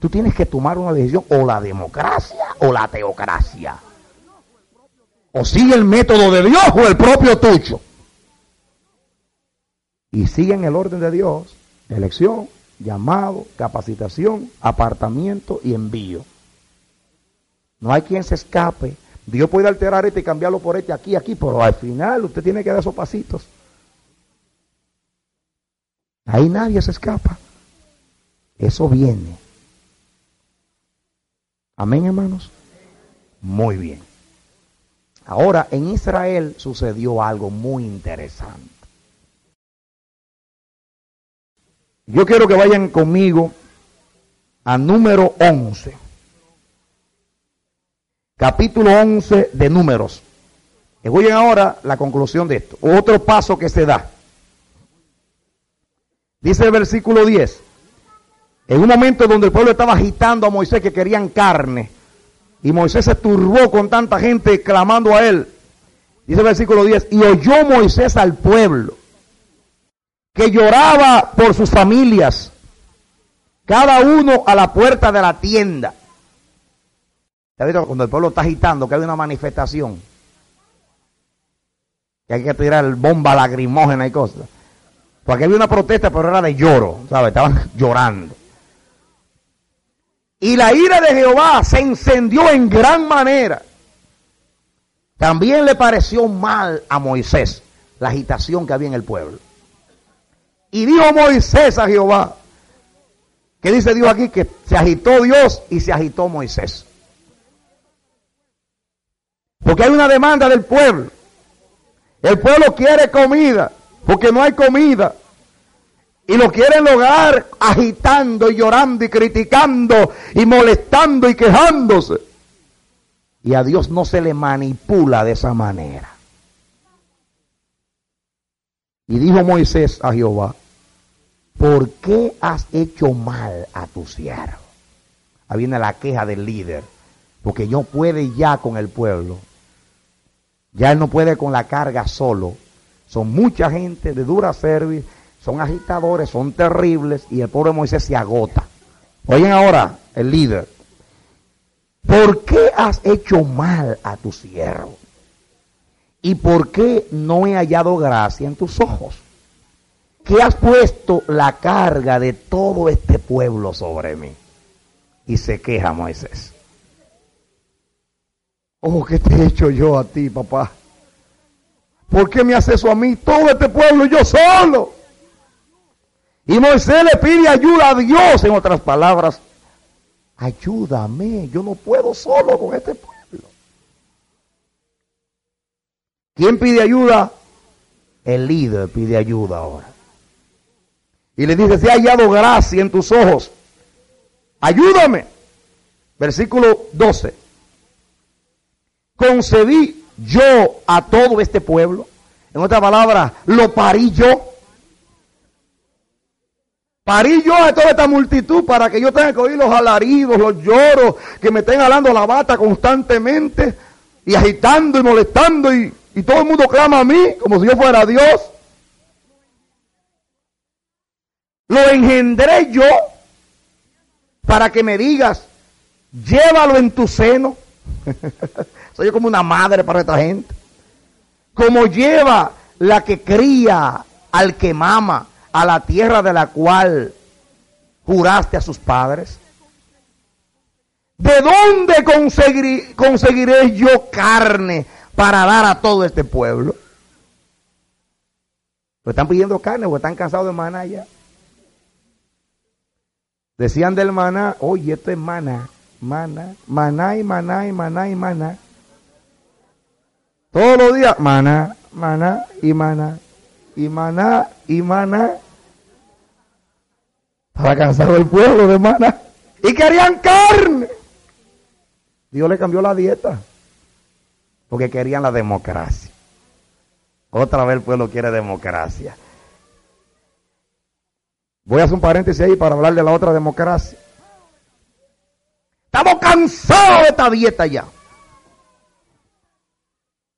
Tú tienes que tomar una decisión, o la democracia o la teocracia. O sigue el método de Dios o el propio tucho. Y siguen el orden de Dios, elección, llamado, capacitación, apartamiento y envío. No hay quien se escape. Dios puede alterar este y cambiarlo por este aquí, aquí, pero al final usted tiene que dar esos pasitos. Ahí nadie se escapa. Eso viene. Amén, hermanos. Muy bien. Ahora, en Israel sucedió algo muy interesante. Yo quiero que vayan conmigo a número 11. Capítulo 11 de números. Escuchen ahora la conclusión de esto. Otro paso que se da. Dice el versículo 10. En un momento donde el pueblo estaba agitando a Moisés que querían carne. Y Moisés se turbó con tanta gente clamando a él. Dice el versículo 10. Y oyó Moisés al pueblo que lloraba por sus familias. Cada uno a la puerta de la tienda. Cuando el pueblo está agitando, que hay una manifestación. Que hay que tirar bomba lacrimógena y cosas. Porque había una protesta, pero era de lloro, ¿sabes? Estaban llorando. Y la ira de Jehová se encendió en gran manera. También le pareció mal a Moisés la agitación que había en el pueblo. Y dijo Moisés a Jehová, que dice Dios aquí que se agitó Dios y se agitó Moisés. Porque hay una demanda del pueblo. El pueblo quiere comida porque no hay comida. Y lo quieren lograr agitando y llorando y criticando y molestando y quejándose. Y a Dios no se le manipula de esa manera. Y dijo Moisés a Jehová, ¿por qué has hecho mal a tu siervo? Ahí viene la queja del líder, porque no puede ya con el pueblo. Ya él no puede con la carga solo. Son mucha gente de dura service, son agitadores, son terribles y el pobre Moisés se agota. Oyen ahora el líder. ¿Por qué has hecho mal a tu siervo? ¿Y por qué no he hallado gracia en tus ojos? ¿Qué has puesto la carga de todo este pueblo sobre mí. Y se queja Moisés. Oh, ¿qué te he hecho yo a ti, papá? ¿Por qué me haces eso a mí? Todo este pueblo, yo solo. Y Moisés le pide ayuda a Dios, en otras palabras, ayúdame, yo no puedo solo con este pueblo. ¿Quién pide ayuda? El líder pide ayuda ahora. Y le dice, si ha hallado gracia en tus ojos, ayúdame. Versículo 12. Concedí yo a todo este pueblo. En otra palabra, lo parí yo. Parí yo a toda esta multitud para que yo tenga que oír los alaridos, los lloros, que me estén jalando la bata constantemente y agitando y molestando y, y todo el mundo clama a mí como si yo fuera Dios. Lo engendré yo para que me digas, llévalo en tu seno. Soy como una madre para esta gente. Como lleva la que cría al que mama a la tierra de la cual juraste a sus padres. ¿De dónde conseguiré, yo carne para dar a todo este pueblo? Pues están pidiendo carne o están cansados de maná ya. Decían del maná, oye, esto es maná, maná, maná y maná y maná y maná. Todos los días, maná, maná y maná, y maná y maná. Estaba cansado el pueblo de maná. Y querían carne. Dios le cambió la dieta. Porque querían la democracia. Otra vez el pueblo quiere democracia. Voy a hacer un paréntesis ahí para hablar de la otra democracia. Estamos cansados de esta dieta ya.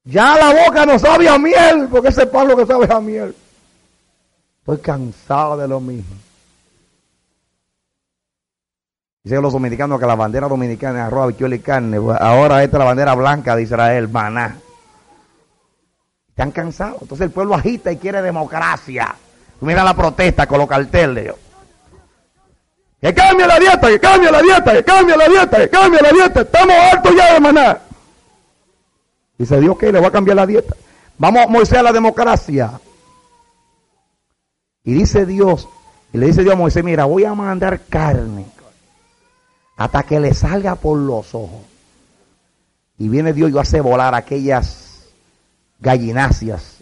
Ya la boca no sabe a miel, porque ese palo que sabe a miel. Estoy cansado de lo mismo. Dicen los dominicanos que la bandera dominicana es arroz, habichuela y carne. Ahora esta es la bandera blanca de Israel, maná. Están cansados. Entonces el pueblo agita y quiere democracia. Mira la protesta con los carteles. Que cambie la dieta, que cambie la dieta, que cambie la dieta, que cambie la dieta. Estamos hartos ya de maná. Dice Dios que le va a cambiar la dieta. Vamos, Moisés, a la democracia. Y dice Dios, y le dice Dios a Moisés, mira, voy a mandar carne hasta que le salga por los ojos. Y viene Dios y hace volar aquellas gallináceas.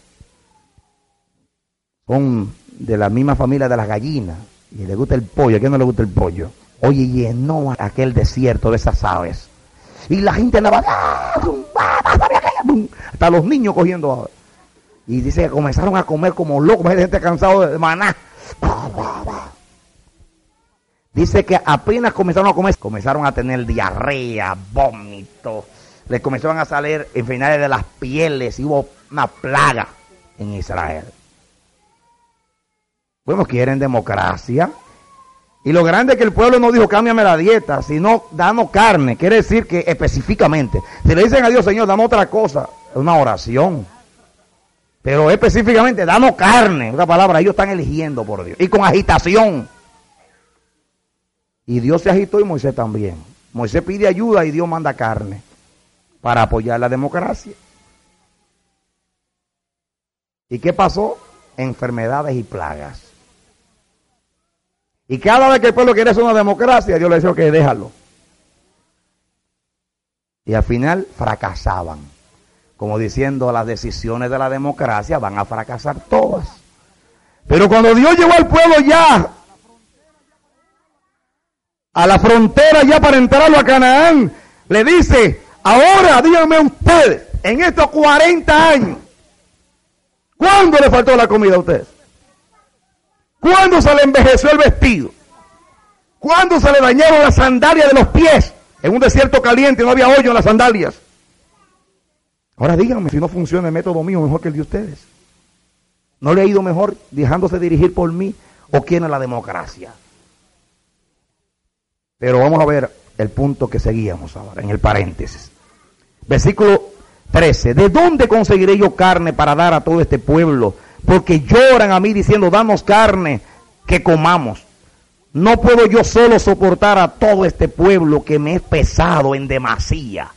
Son de la misma familia de las gallinas. Y le gusta el pollo. ¿A quién no le gusta el pollo? Oye, llenó aquel desierto de esas aves. Y la gente andaba. Hasta los niños cogiendo. Y dice que comenzaron a comer como locos. Hay gente cansado de maná. Dice que apenas comenzaron a comer, comenzaron a tener diarrea, vómito, les comenzaron a salir enfermedades de las pieles y hubo una plaga en Israel. Bueno, quieren democracia. Y lo grande es que el pueblo no dijo cámbiame la dieta, sino danos carne. Quiere decir que específicamente, si le dicen a Dios, Señor, dame otra cosa, una oración. Pero específicamente, danos carne. Otra palabra, ellos están eligiendo por Dios. Y con agitación. Y Dios se agitó y Moisés también. Moisés pide ayuda y Dios manda carne para apoyar la democracia. ¿Y qué pasó? Enfermedades y plagas. Y cada vez que el pueblo quiere hacer una democracia, Dios le dice que déjalo. Y al final fracasaban. Como diciendo, las decisiones de la democracia van a fracasar todas. Pero cuando Dios llevó al pueblo ya a la frontera ya para entrarlo a Canaán, le dice, ahora díganme ustedes, en estos 40 años, ¿cuándo le faltó la comida a ustedes? ¿Cuándo se le envejeció el vestido? ¿Cuándo se le dañaron las sandalias de los pies? En un desierto caliente no había hoyo en las sandalias. Ahora díganme si no funciona el método mío mejor que el de ustedes. ¿No le ha ido mejor dejándose dirigir por mí o quién es la democracia? Pero vamos a ver el punto que seguíamos ahora, en el paréntesis. Versículo 13. ¿De dónde conseguiré yo carne para dar a todo este pueblo? Porque lloran a mí diciendo, danos carne que comamos. No puedo yo solo soportar a todo este pueblo que me es pesado en demasía.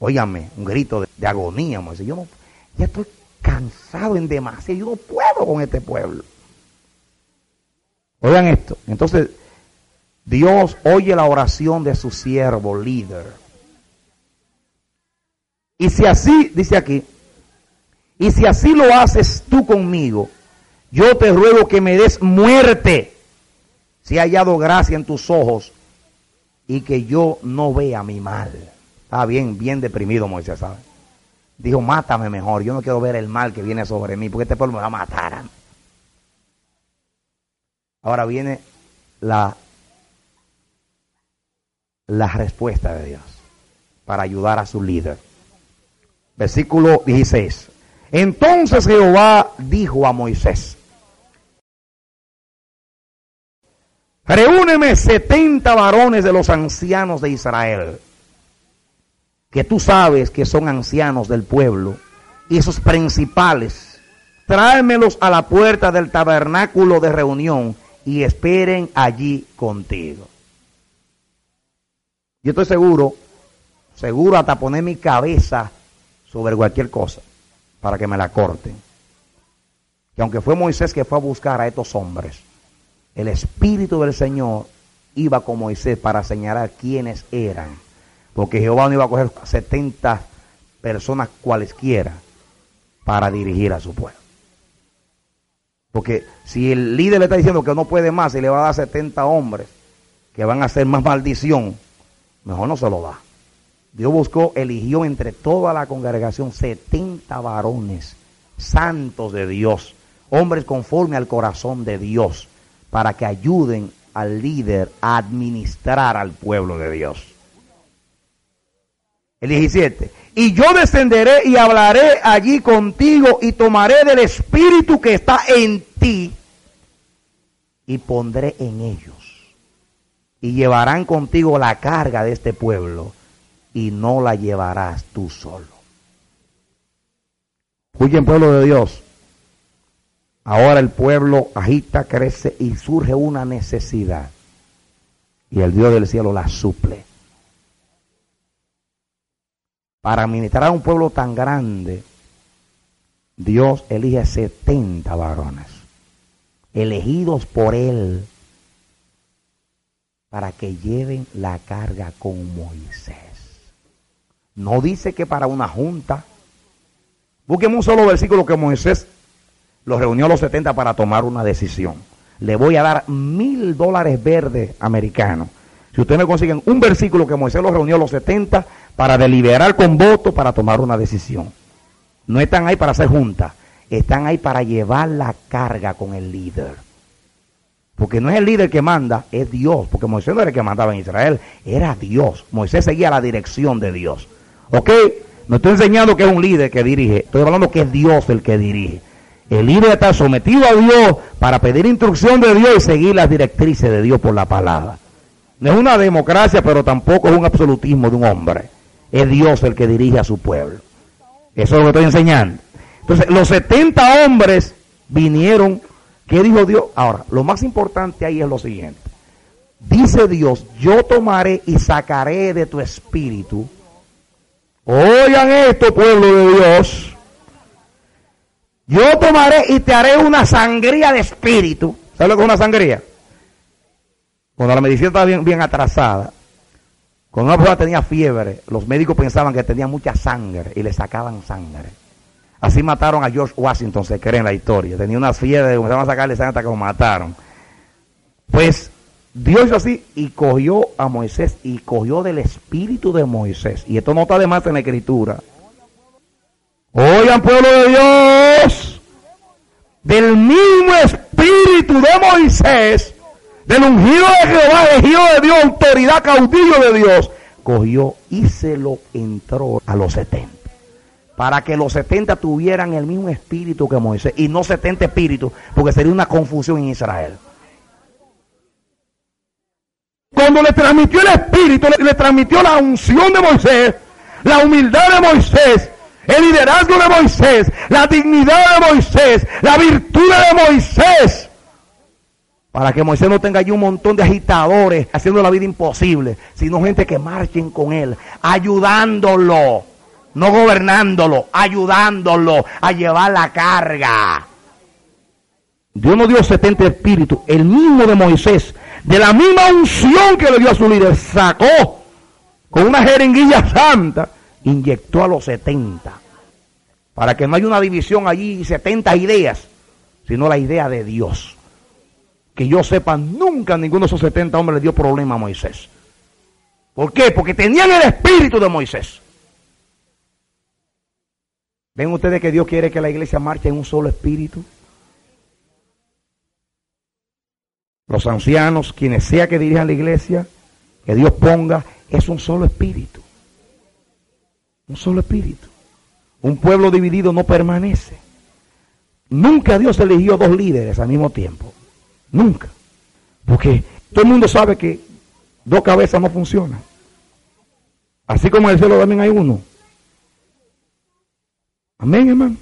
Óyame, un grito de, agonía. Yo no, ya estoy cansado en demasía. Yo no puedo con este pueblo. Oigan esto. Entonces, Dios oye la oración de su siervo líder. Y si así, dice aquí, y si así lo haces tú conmigo, yo te ruego que me des muerte si he hallado gracia en tus ojos y que yo no vea mi mal. Está bien, bien deprimido Moisés, ¿sabe? Dijo, mátame mejor, yo no quiero ver el mal que viene sobre mí, porque este pueblo me va a matar. Ahora viene la la respuesta de Dios para ayudar a su líder. Versículo 16. Entonces Jehová dijo a Moisés, reúneme setenta varones de los ancianos de Israel que tú sabes que son ancianos del pueblo, y esos principales, tráemelos a la puerta del tabernáculo de reunión y esperen allí contigo. Yo estoy seguro, seguro hasta poner mi cabeza sobre cualquier cosa para que me la corten. Que aunque fue Moisés que fue a buscar a estos hombres, el Espíritu del Señor iba con Moisés para señalar quiénes eran. Porque Jehová no iba a coger 70 personas cualesquiera para dirigir a su pueblo. Porque si el líder le está diciendo que no puede más y le va a dar 70 hombres que van a hacer más maldición, mejor no se lo da. Dios buscó, eligió entre toda la congregación 70 varones santos de Dios, hombres conforme al corazón de Dios, para que ayuden al líder a administrar al pueblo de Dios. El 17. Y yo descenderé y hablaré allí contigo y tomaré del espíritu que está en ti y pondré en ellos. Y llevarán contigo la carga de este pueblo y no la llevarás tú solo. Escuchen pueblo de Dios. Ahora el pueblo agita, crece y surge una necesidad. Y el Dios del cielo la suple para ministrar a un pueblo tan grande, Dios elige 70 varones, elegidos por Él, para que lleven la carga con Moisés. No dice que para una junta. Busquemos un solo versículo que Moisés los reunió a los 70 para tomar una decisión. Le voy a dar mil dólares verdes americanos. Si ustedes me consiguen un versículo que Moisés los reunió a los 70 para deliberar con voto, para tomar una decisión. No están ahí para hacer junta, están ahí para llevar la carga con el líder. Porque no es el líder que manda, es Dios. Porque Moisés no era el que mandaba en Israel, era Dios. Moisés seguía la dirección de Dios. ¿Ok? No estoy enseñando que es un líder que dirige, estoy hablando que es Dios el que dirige. El líder está sometido a Dios para pedir instrucción de Dios y seguir las directrices de Dios por la palabra. No es una democracia, pero tampoco es un absolutismo de un hombre es Dios el que dirige a su pueblo. Eso es lo que estoy enseñando. Entonces, los 70 hombres vinieron. ¿Qué dijo Dios? Ahora, lo más importante ahí es lo siguiente. Dice Dios, yo tomaré y sacaré de tu espíritu. Oigan esto, pueblo de Dios. Yo tomaré y te haré una sangría de espíritu. ¿Sabes lo que es una sangría? Cuando la medicina está bien, bien atrasada, cuando una persona tenía fiebre, los médicos pensaban que tenía mucha sangre y le sacaban sangre. Así mataron a George Washington, se cree en la historia. Tenía una fiebre, comenzaban a sacarle sangre hasta que lo mataron. Pues Dios así y cogió a Moisés y cogió del espíritu de Moisés. Y esto no está de más en la escritura. Oigan, pueblo de Dios, del mismo espíritu de Moisés del ungido de Jehová, elegido de Dios, autoridad, caudillo de Dios, cogió y se lo entró a los 70. Para que los 70 tuvieran el mismo espíritu que Moisés y no 70 espíritus, porque sería una confusión en Israel. Cuando le transmitió el espíritu, le, transmitió la unción de Moisés, la humildad de Moisés, el liderazgo de Moisés, la dignidad de Moisés, la virtud de Moisés. Para que Moisés no tenga allí un montón de agitadores haciendo la vida imposible, sino gente que marchen con él, ayudándolo, no gobernándolo, ayudándolo a llevar la carga. Dios no dio 70 espíritus, el mismo de Moisés, de la misma unción que le dio a su líder, sacó con una jeringuilla santa, inyectó a los 70. Para que no haya una división allí, 70 ideas, sino la idea de Dios que yo sepa, nunca ninguno de esos 70 hombres le dio problema a Moisés. ¿Por qué? Porque tenían el espíritu de Moisés. ¿Ven ustedes que Dios quiere que la iglesia marche en un solo espíritu? Los ancianos, quienes sea que dirijan la iglesia, que Dios ponga, es un solo espíritu. Un solo espíritu. Un pueblo dividido no permanece. Nunca Dios eligió dos líderes al mismo tiempo. Nunca. Porque todo el mundo sabe que dos cabezas no funcionan. Así como en el cielo también hay uno. Amén, hermano.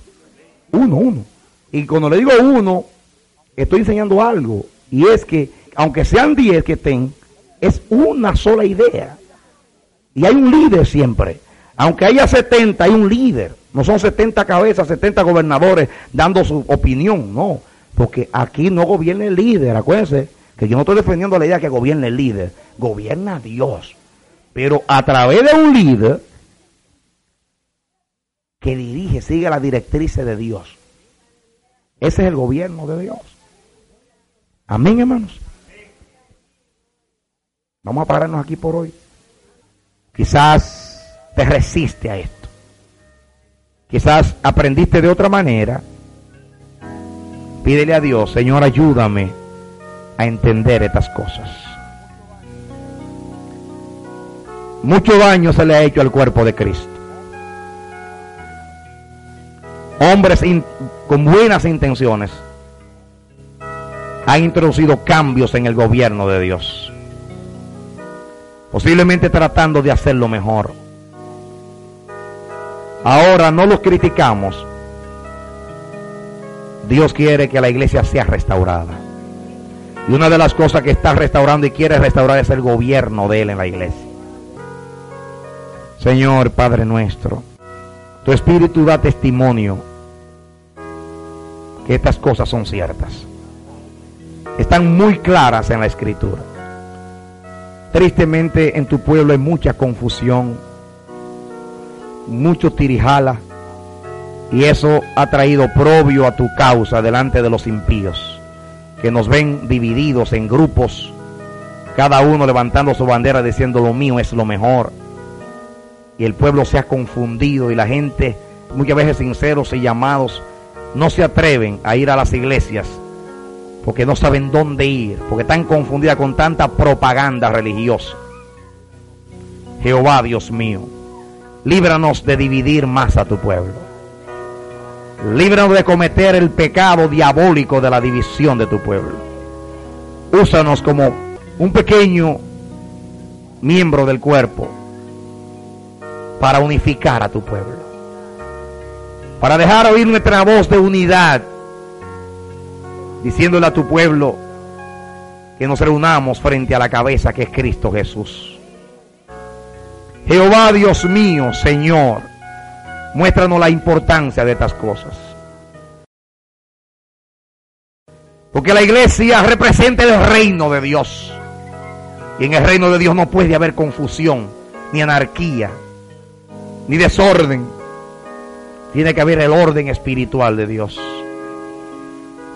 Uno, uno. Y cuando le digo uno, estoy enseñando algo. Y es que, aunque sean diez que estén, es una sola idea. Y hay un líder siempre. Aunque haya 70, hay un líder. No son 70 cabezas, 70 gobernadores dando su opinión, no. Porque aquí no gobierna el líder, acuérdense que yo no estoy defendiendo la idea que gobierne el líder, gobierna Dios. Pero a través de un líder que dirige, sigue las directrices de Dios. Ese es el gobierno de Dios. Amén, hermanos. Vamos a pararnos aquí por hoy. Quizás te resiste a esto. Quizás aprendiste de otra manera. Pídele a Dios, Señor, ayúdame a entender estas cosas. Mucho daño se le ha hecho al cuerpo de Cristo. Hombres con buenas intenciones han introducido cambios en el gobierno de Dios. Posiblemente tratando de hacerlo mejor. Ahora no los criticamos. Dios quiere que la iglesia sea restaurada. Y una de las cosas que está restaurando y quiere restaurar es el gobierno de Él en la iglesia. Señor Padre nuestro, tu Espíritu da testimonio que estas cosas son ciertas. Están muy claras en la Escritura. Tristemente en tu pueblo hay mucha confusión, mucho tirijala, y eso ha traído propio a tu causa delante de los impíos, que nos ven divididos en grupos, cada uno levantando su bandera diciendo lo mío es lo mejor. Y el pueblo se ha confundido y la gente, muchas veces sinceros y llamados, no se atreven a ir a las iglesias porque no saben dónde ir, porque están confundidas con tanta propaganda religiosa. Jehová, Dios mío, líbranos de dividir más a tu pueblo. Líbranos de cometer el pecado diabólico de la división de tu pueblo. Úsanos como un pequeño miembro del cuerpo para unificar a tu pueblo. Para dejar oír nuestra voz de unidad diciéndole a tu pueblo que nos reunamos frente a la cabeza que es Cristo Jesús. Jehová Dios mío, Señor, muéstranos la importancia de estas cosas. Porque la iglesia representa el reino de Dios. Y en el reino de Dios no puede haber confusión, ni anarquía, ni desorden. Tiene que haber el orden espiritual de Dios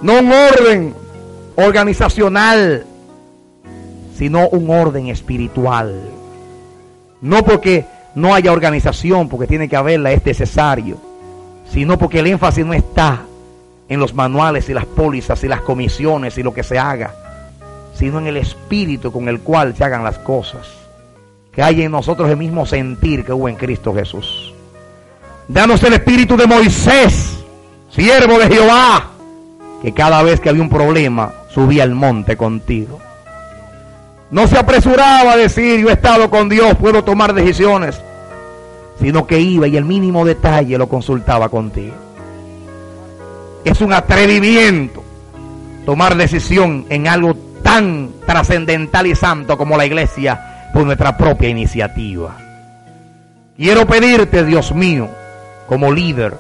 no un orden organizacional, sino un orden espiritual. No porque no haya organización, porque tiene que haberla, es necesario, sino porque el énfasis no está en los manuales y las pólizas y las comisiones y lo que se haga, sino en el espíritu con el cual se hagan las cosas. Que haya en nosotros el mismo sentir que hubo en Cristo Jesús. Danos el espíritu de Moisés, siervo de Jehová, que cada vez que había un problema subía al monte contigo. No se apresuraba a decir, yo he estado con Dios, puedo tomar decisiones, sino que iba y el mínimo detalle lo consultaba contigo. Es un atrevimiento tomar decisión en algo tan trascendental y santo como la iglesia por nuestra propia iniciativa. Quiero pedirte, Dios mío, como líder,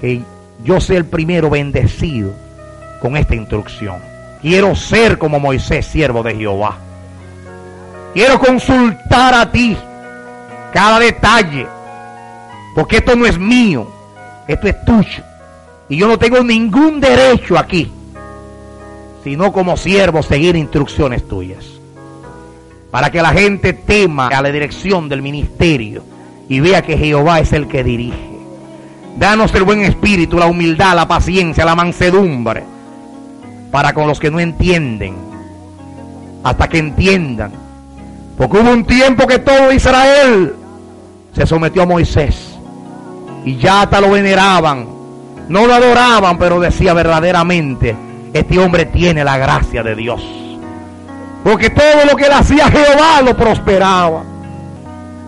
que yo sea el primero bendecido con esta instrucción. Quiero ser como Moisés, siervo de Jehová. Quiero consultar a ti cada detalle, porque esto no es mío, esto es tuyo. Y yo no tengo ningún derecho aquí, sino como siervo seguir instrucciones tuyas. Para que la gente tema a la dirección del ministerio y vea que Jehová es el que dirige. Danos el buen espíritu, la humildad, la paciencia, la mansedumbre para con los que no entienden, hasta que entiendan. Porque hubo un tiempo que todo Israel se sometió a Moisés y ya hasta lo veneraban, no lo adoraban, pero decía verdaderamente, este hombre tiene la gracia de Dios. Porque todo lo que le hacía Jehová lo prosperaba.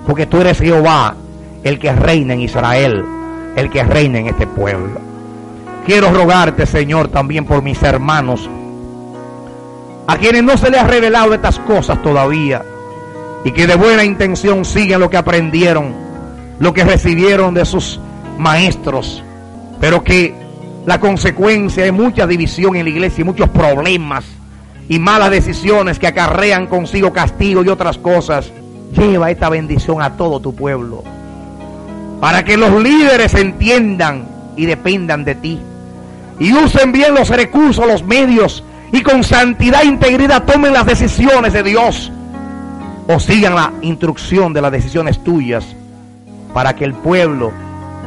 Porque tú eres Jehová, el que reina en Israel, el que reina en este pueblo. Quiero rogarte, Señor, también por mis hermanos, a quienes no se les ha revelado estas cosas todavía, y que de buena intención siguen lo que aprendieron, lo que recibieron de sus maestros, pero que la consecuencia es mucha división en la iglesia y muchos problemas y malas decisiones que acarrean consigo castigo y otras cosas. Lleva esta bendición a todo tu pueblo, para que los líderes entiendan y dependan de ti, y usen bien los recursos, los medios, y con santidad e integridad tomen las decisiones de Dios, o sigan la instrucción de las decisiones tuyas, para que el pueblo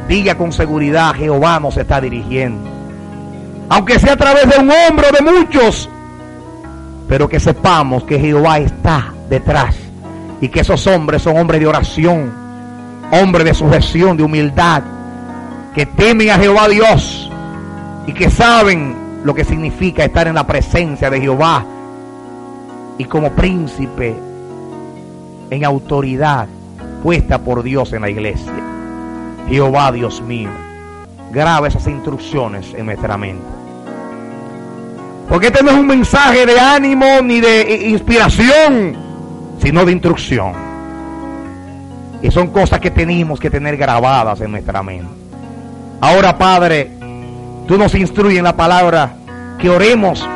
diga con seguridad, Jehová nos está dirigiendo. Aunque sea a través de un hombre o de muchos, pero que sepamos que Jehová está detrás y que esos hombres son hombres de oración, hombres de sujeción, de humildad, que temen a Jehová Dios y que saben lo que significa estar en la presencia de Jehová y como príncipe en autoridad puesta por Dios en la iglesia. Jehová Dios mío, graba esas instrucciones en nuestra mente. Porque este no es un mensaje de ánimo ni de inspiración, sino de instrucción. Y son cosas que tenemos que tener grabadas en nuestra mente. Ahora, Padre, tú nos instruyes en la palabra que oremos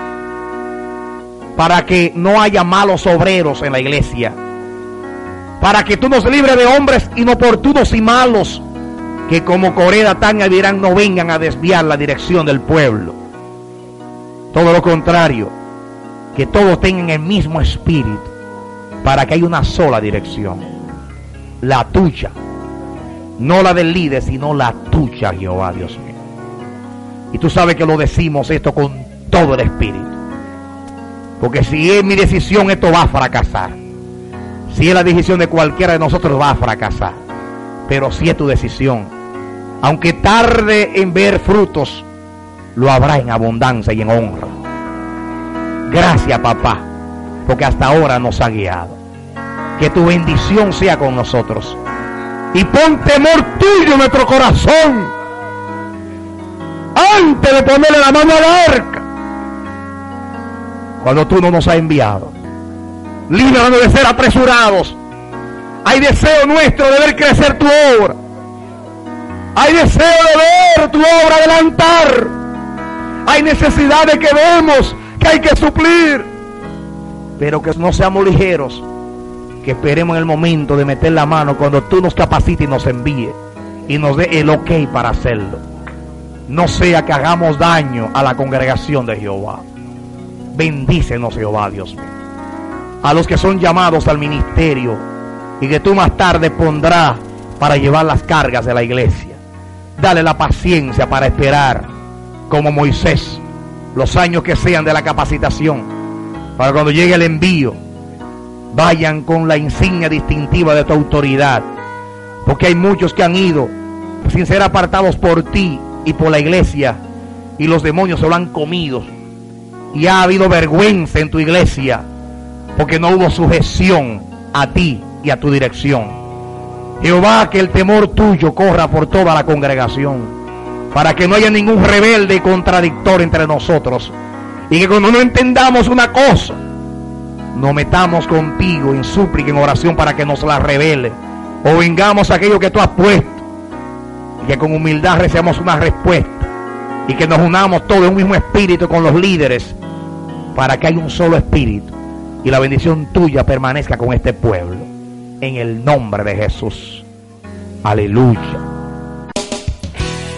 para que no haya malos obreros en la iglesia. Para que tú nos libres de hombres inoportunos y malos que como Coreda tan dirán no vengan a desviar la dirección del pueblo. Todo lo contrario, que todos tengan el mismo espíritu para que haya una sola dirección, la tuya, no la del líder, sino la tuya, Jehová Dios mío. Y tú sabes que lo decimos esto con todo el espíritu. Porque si es mi decisión, esto va a fracasar. Si es la decisión de cualquiera de nosotros, va a fracasar. Pero si es tu decisión, aunque tarde en ver frutos, lo habrá en abundancia y en honra. Gracias, papá, porque hasta ahora nos ha guiado. Que tu bendición sea con nosotros. Y pon temor tuyo en nuestro corazón. Antes de ponerle la mano al arca. Cuando tú no nos has enviado. Líbranos de ser apresurados. Hay deseo nuestro de ver crecer tu obra. Hay deseo de ver tu obra adelantar. Hay necesidad de que vemos que hay que suplir. Pero que no seamos ligeros. Que esperemos en el momento de meter la mano cuando tú nos capacites y nos envíe. Y nos dé el ok para hacerlo. No sea que hagamos daño a la congregación de Jehová. Bendícenos Jehová, Dios mío. A los que son llamados al ministerio y que tú más tarde pondrás para llevar las cargas de la iglesia. Dale la paciencia para esperar, como Moisés, los años que sean de la capacitación, para cuando llegue el envío, vayan con la insignia distintiva de tu autoridad. Porque hay muchos que han ido sin ser apartados por ti y por la iglesia, y los demonios se lo han comido. Y ha habido vergüenza en tu iglesia, porque no hubo sujeción a ti y a tu dirección. Jehová, que el temor tuyo corra por toda la congregación, para que no haya ningún rebelde y contradictor entre nosotros. Y que cuando no entendamos una cosa, nos metamos contigo en súplica, en oración para que nos la revele. O vengamos aquello que tú has puesto. Y que con humildad recibamos una respuesta. Y que nos unamos todos en un mismo espíritu con los líderes. Para que haya un solo espíritu. Y la bendición tuya permanezca con este pueblo en el nombre de Jesús. Aleluya.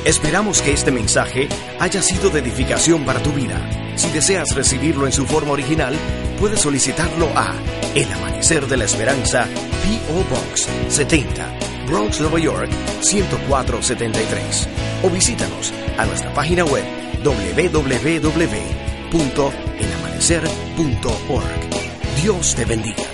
Esperamos que este mensaje haya sido de edificación para tu vida. Si deseas recibirlo en su forma original, puedes solicitarlo a El Amanecer de la Esperanza, P.O. Box 70, Bronx, Nueva York 10473. O visítanos a nuestra página web www.elamanecer.org. Dios te bendiga.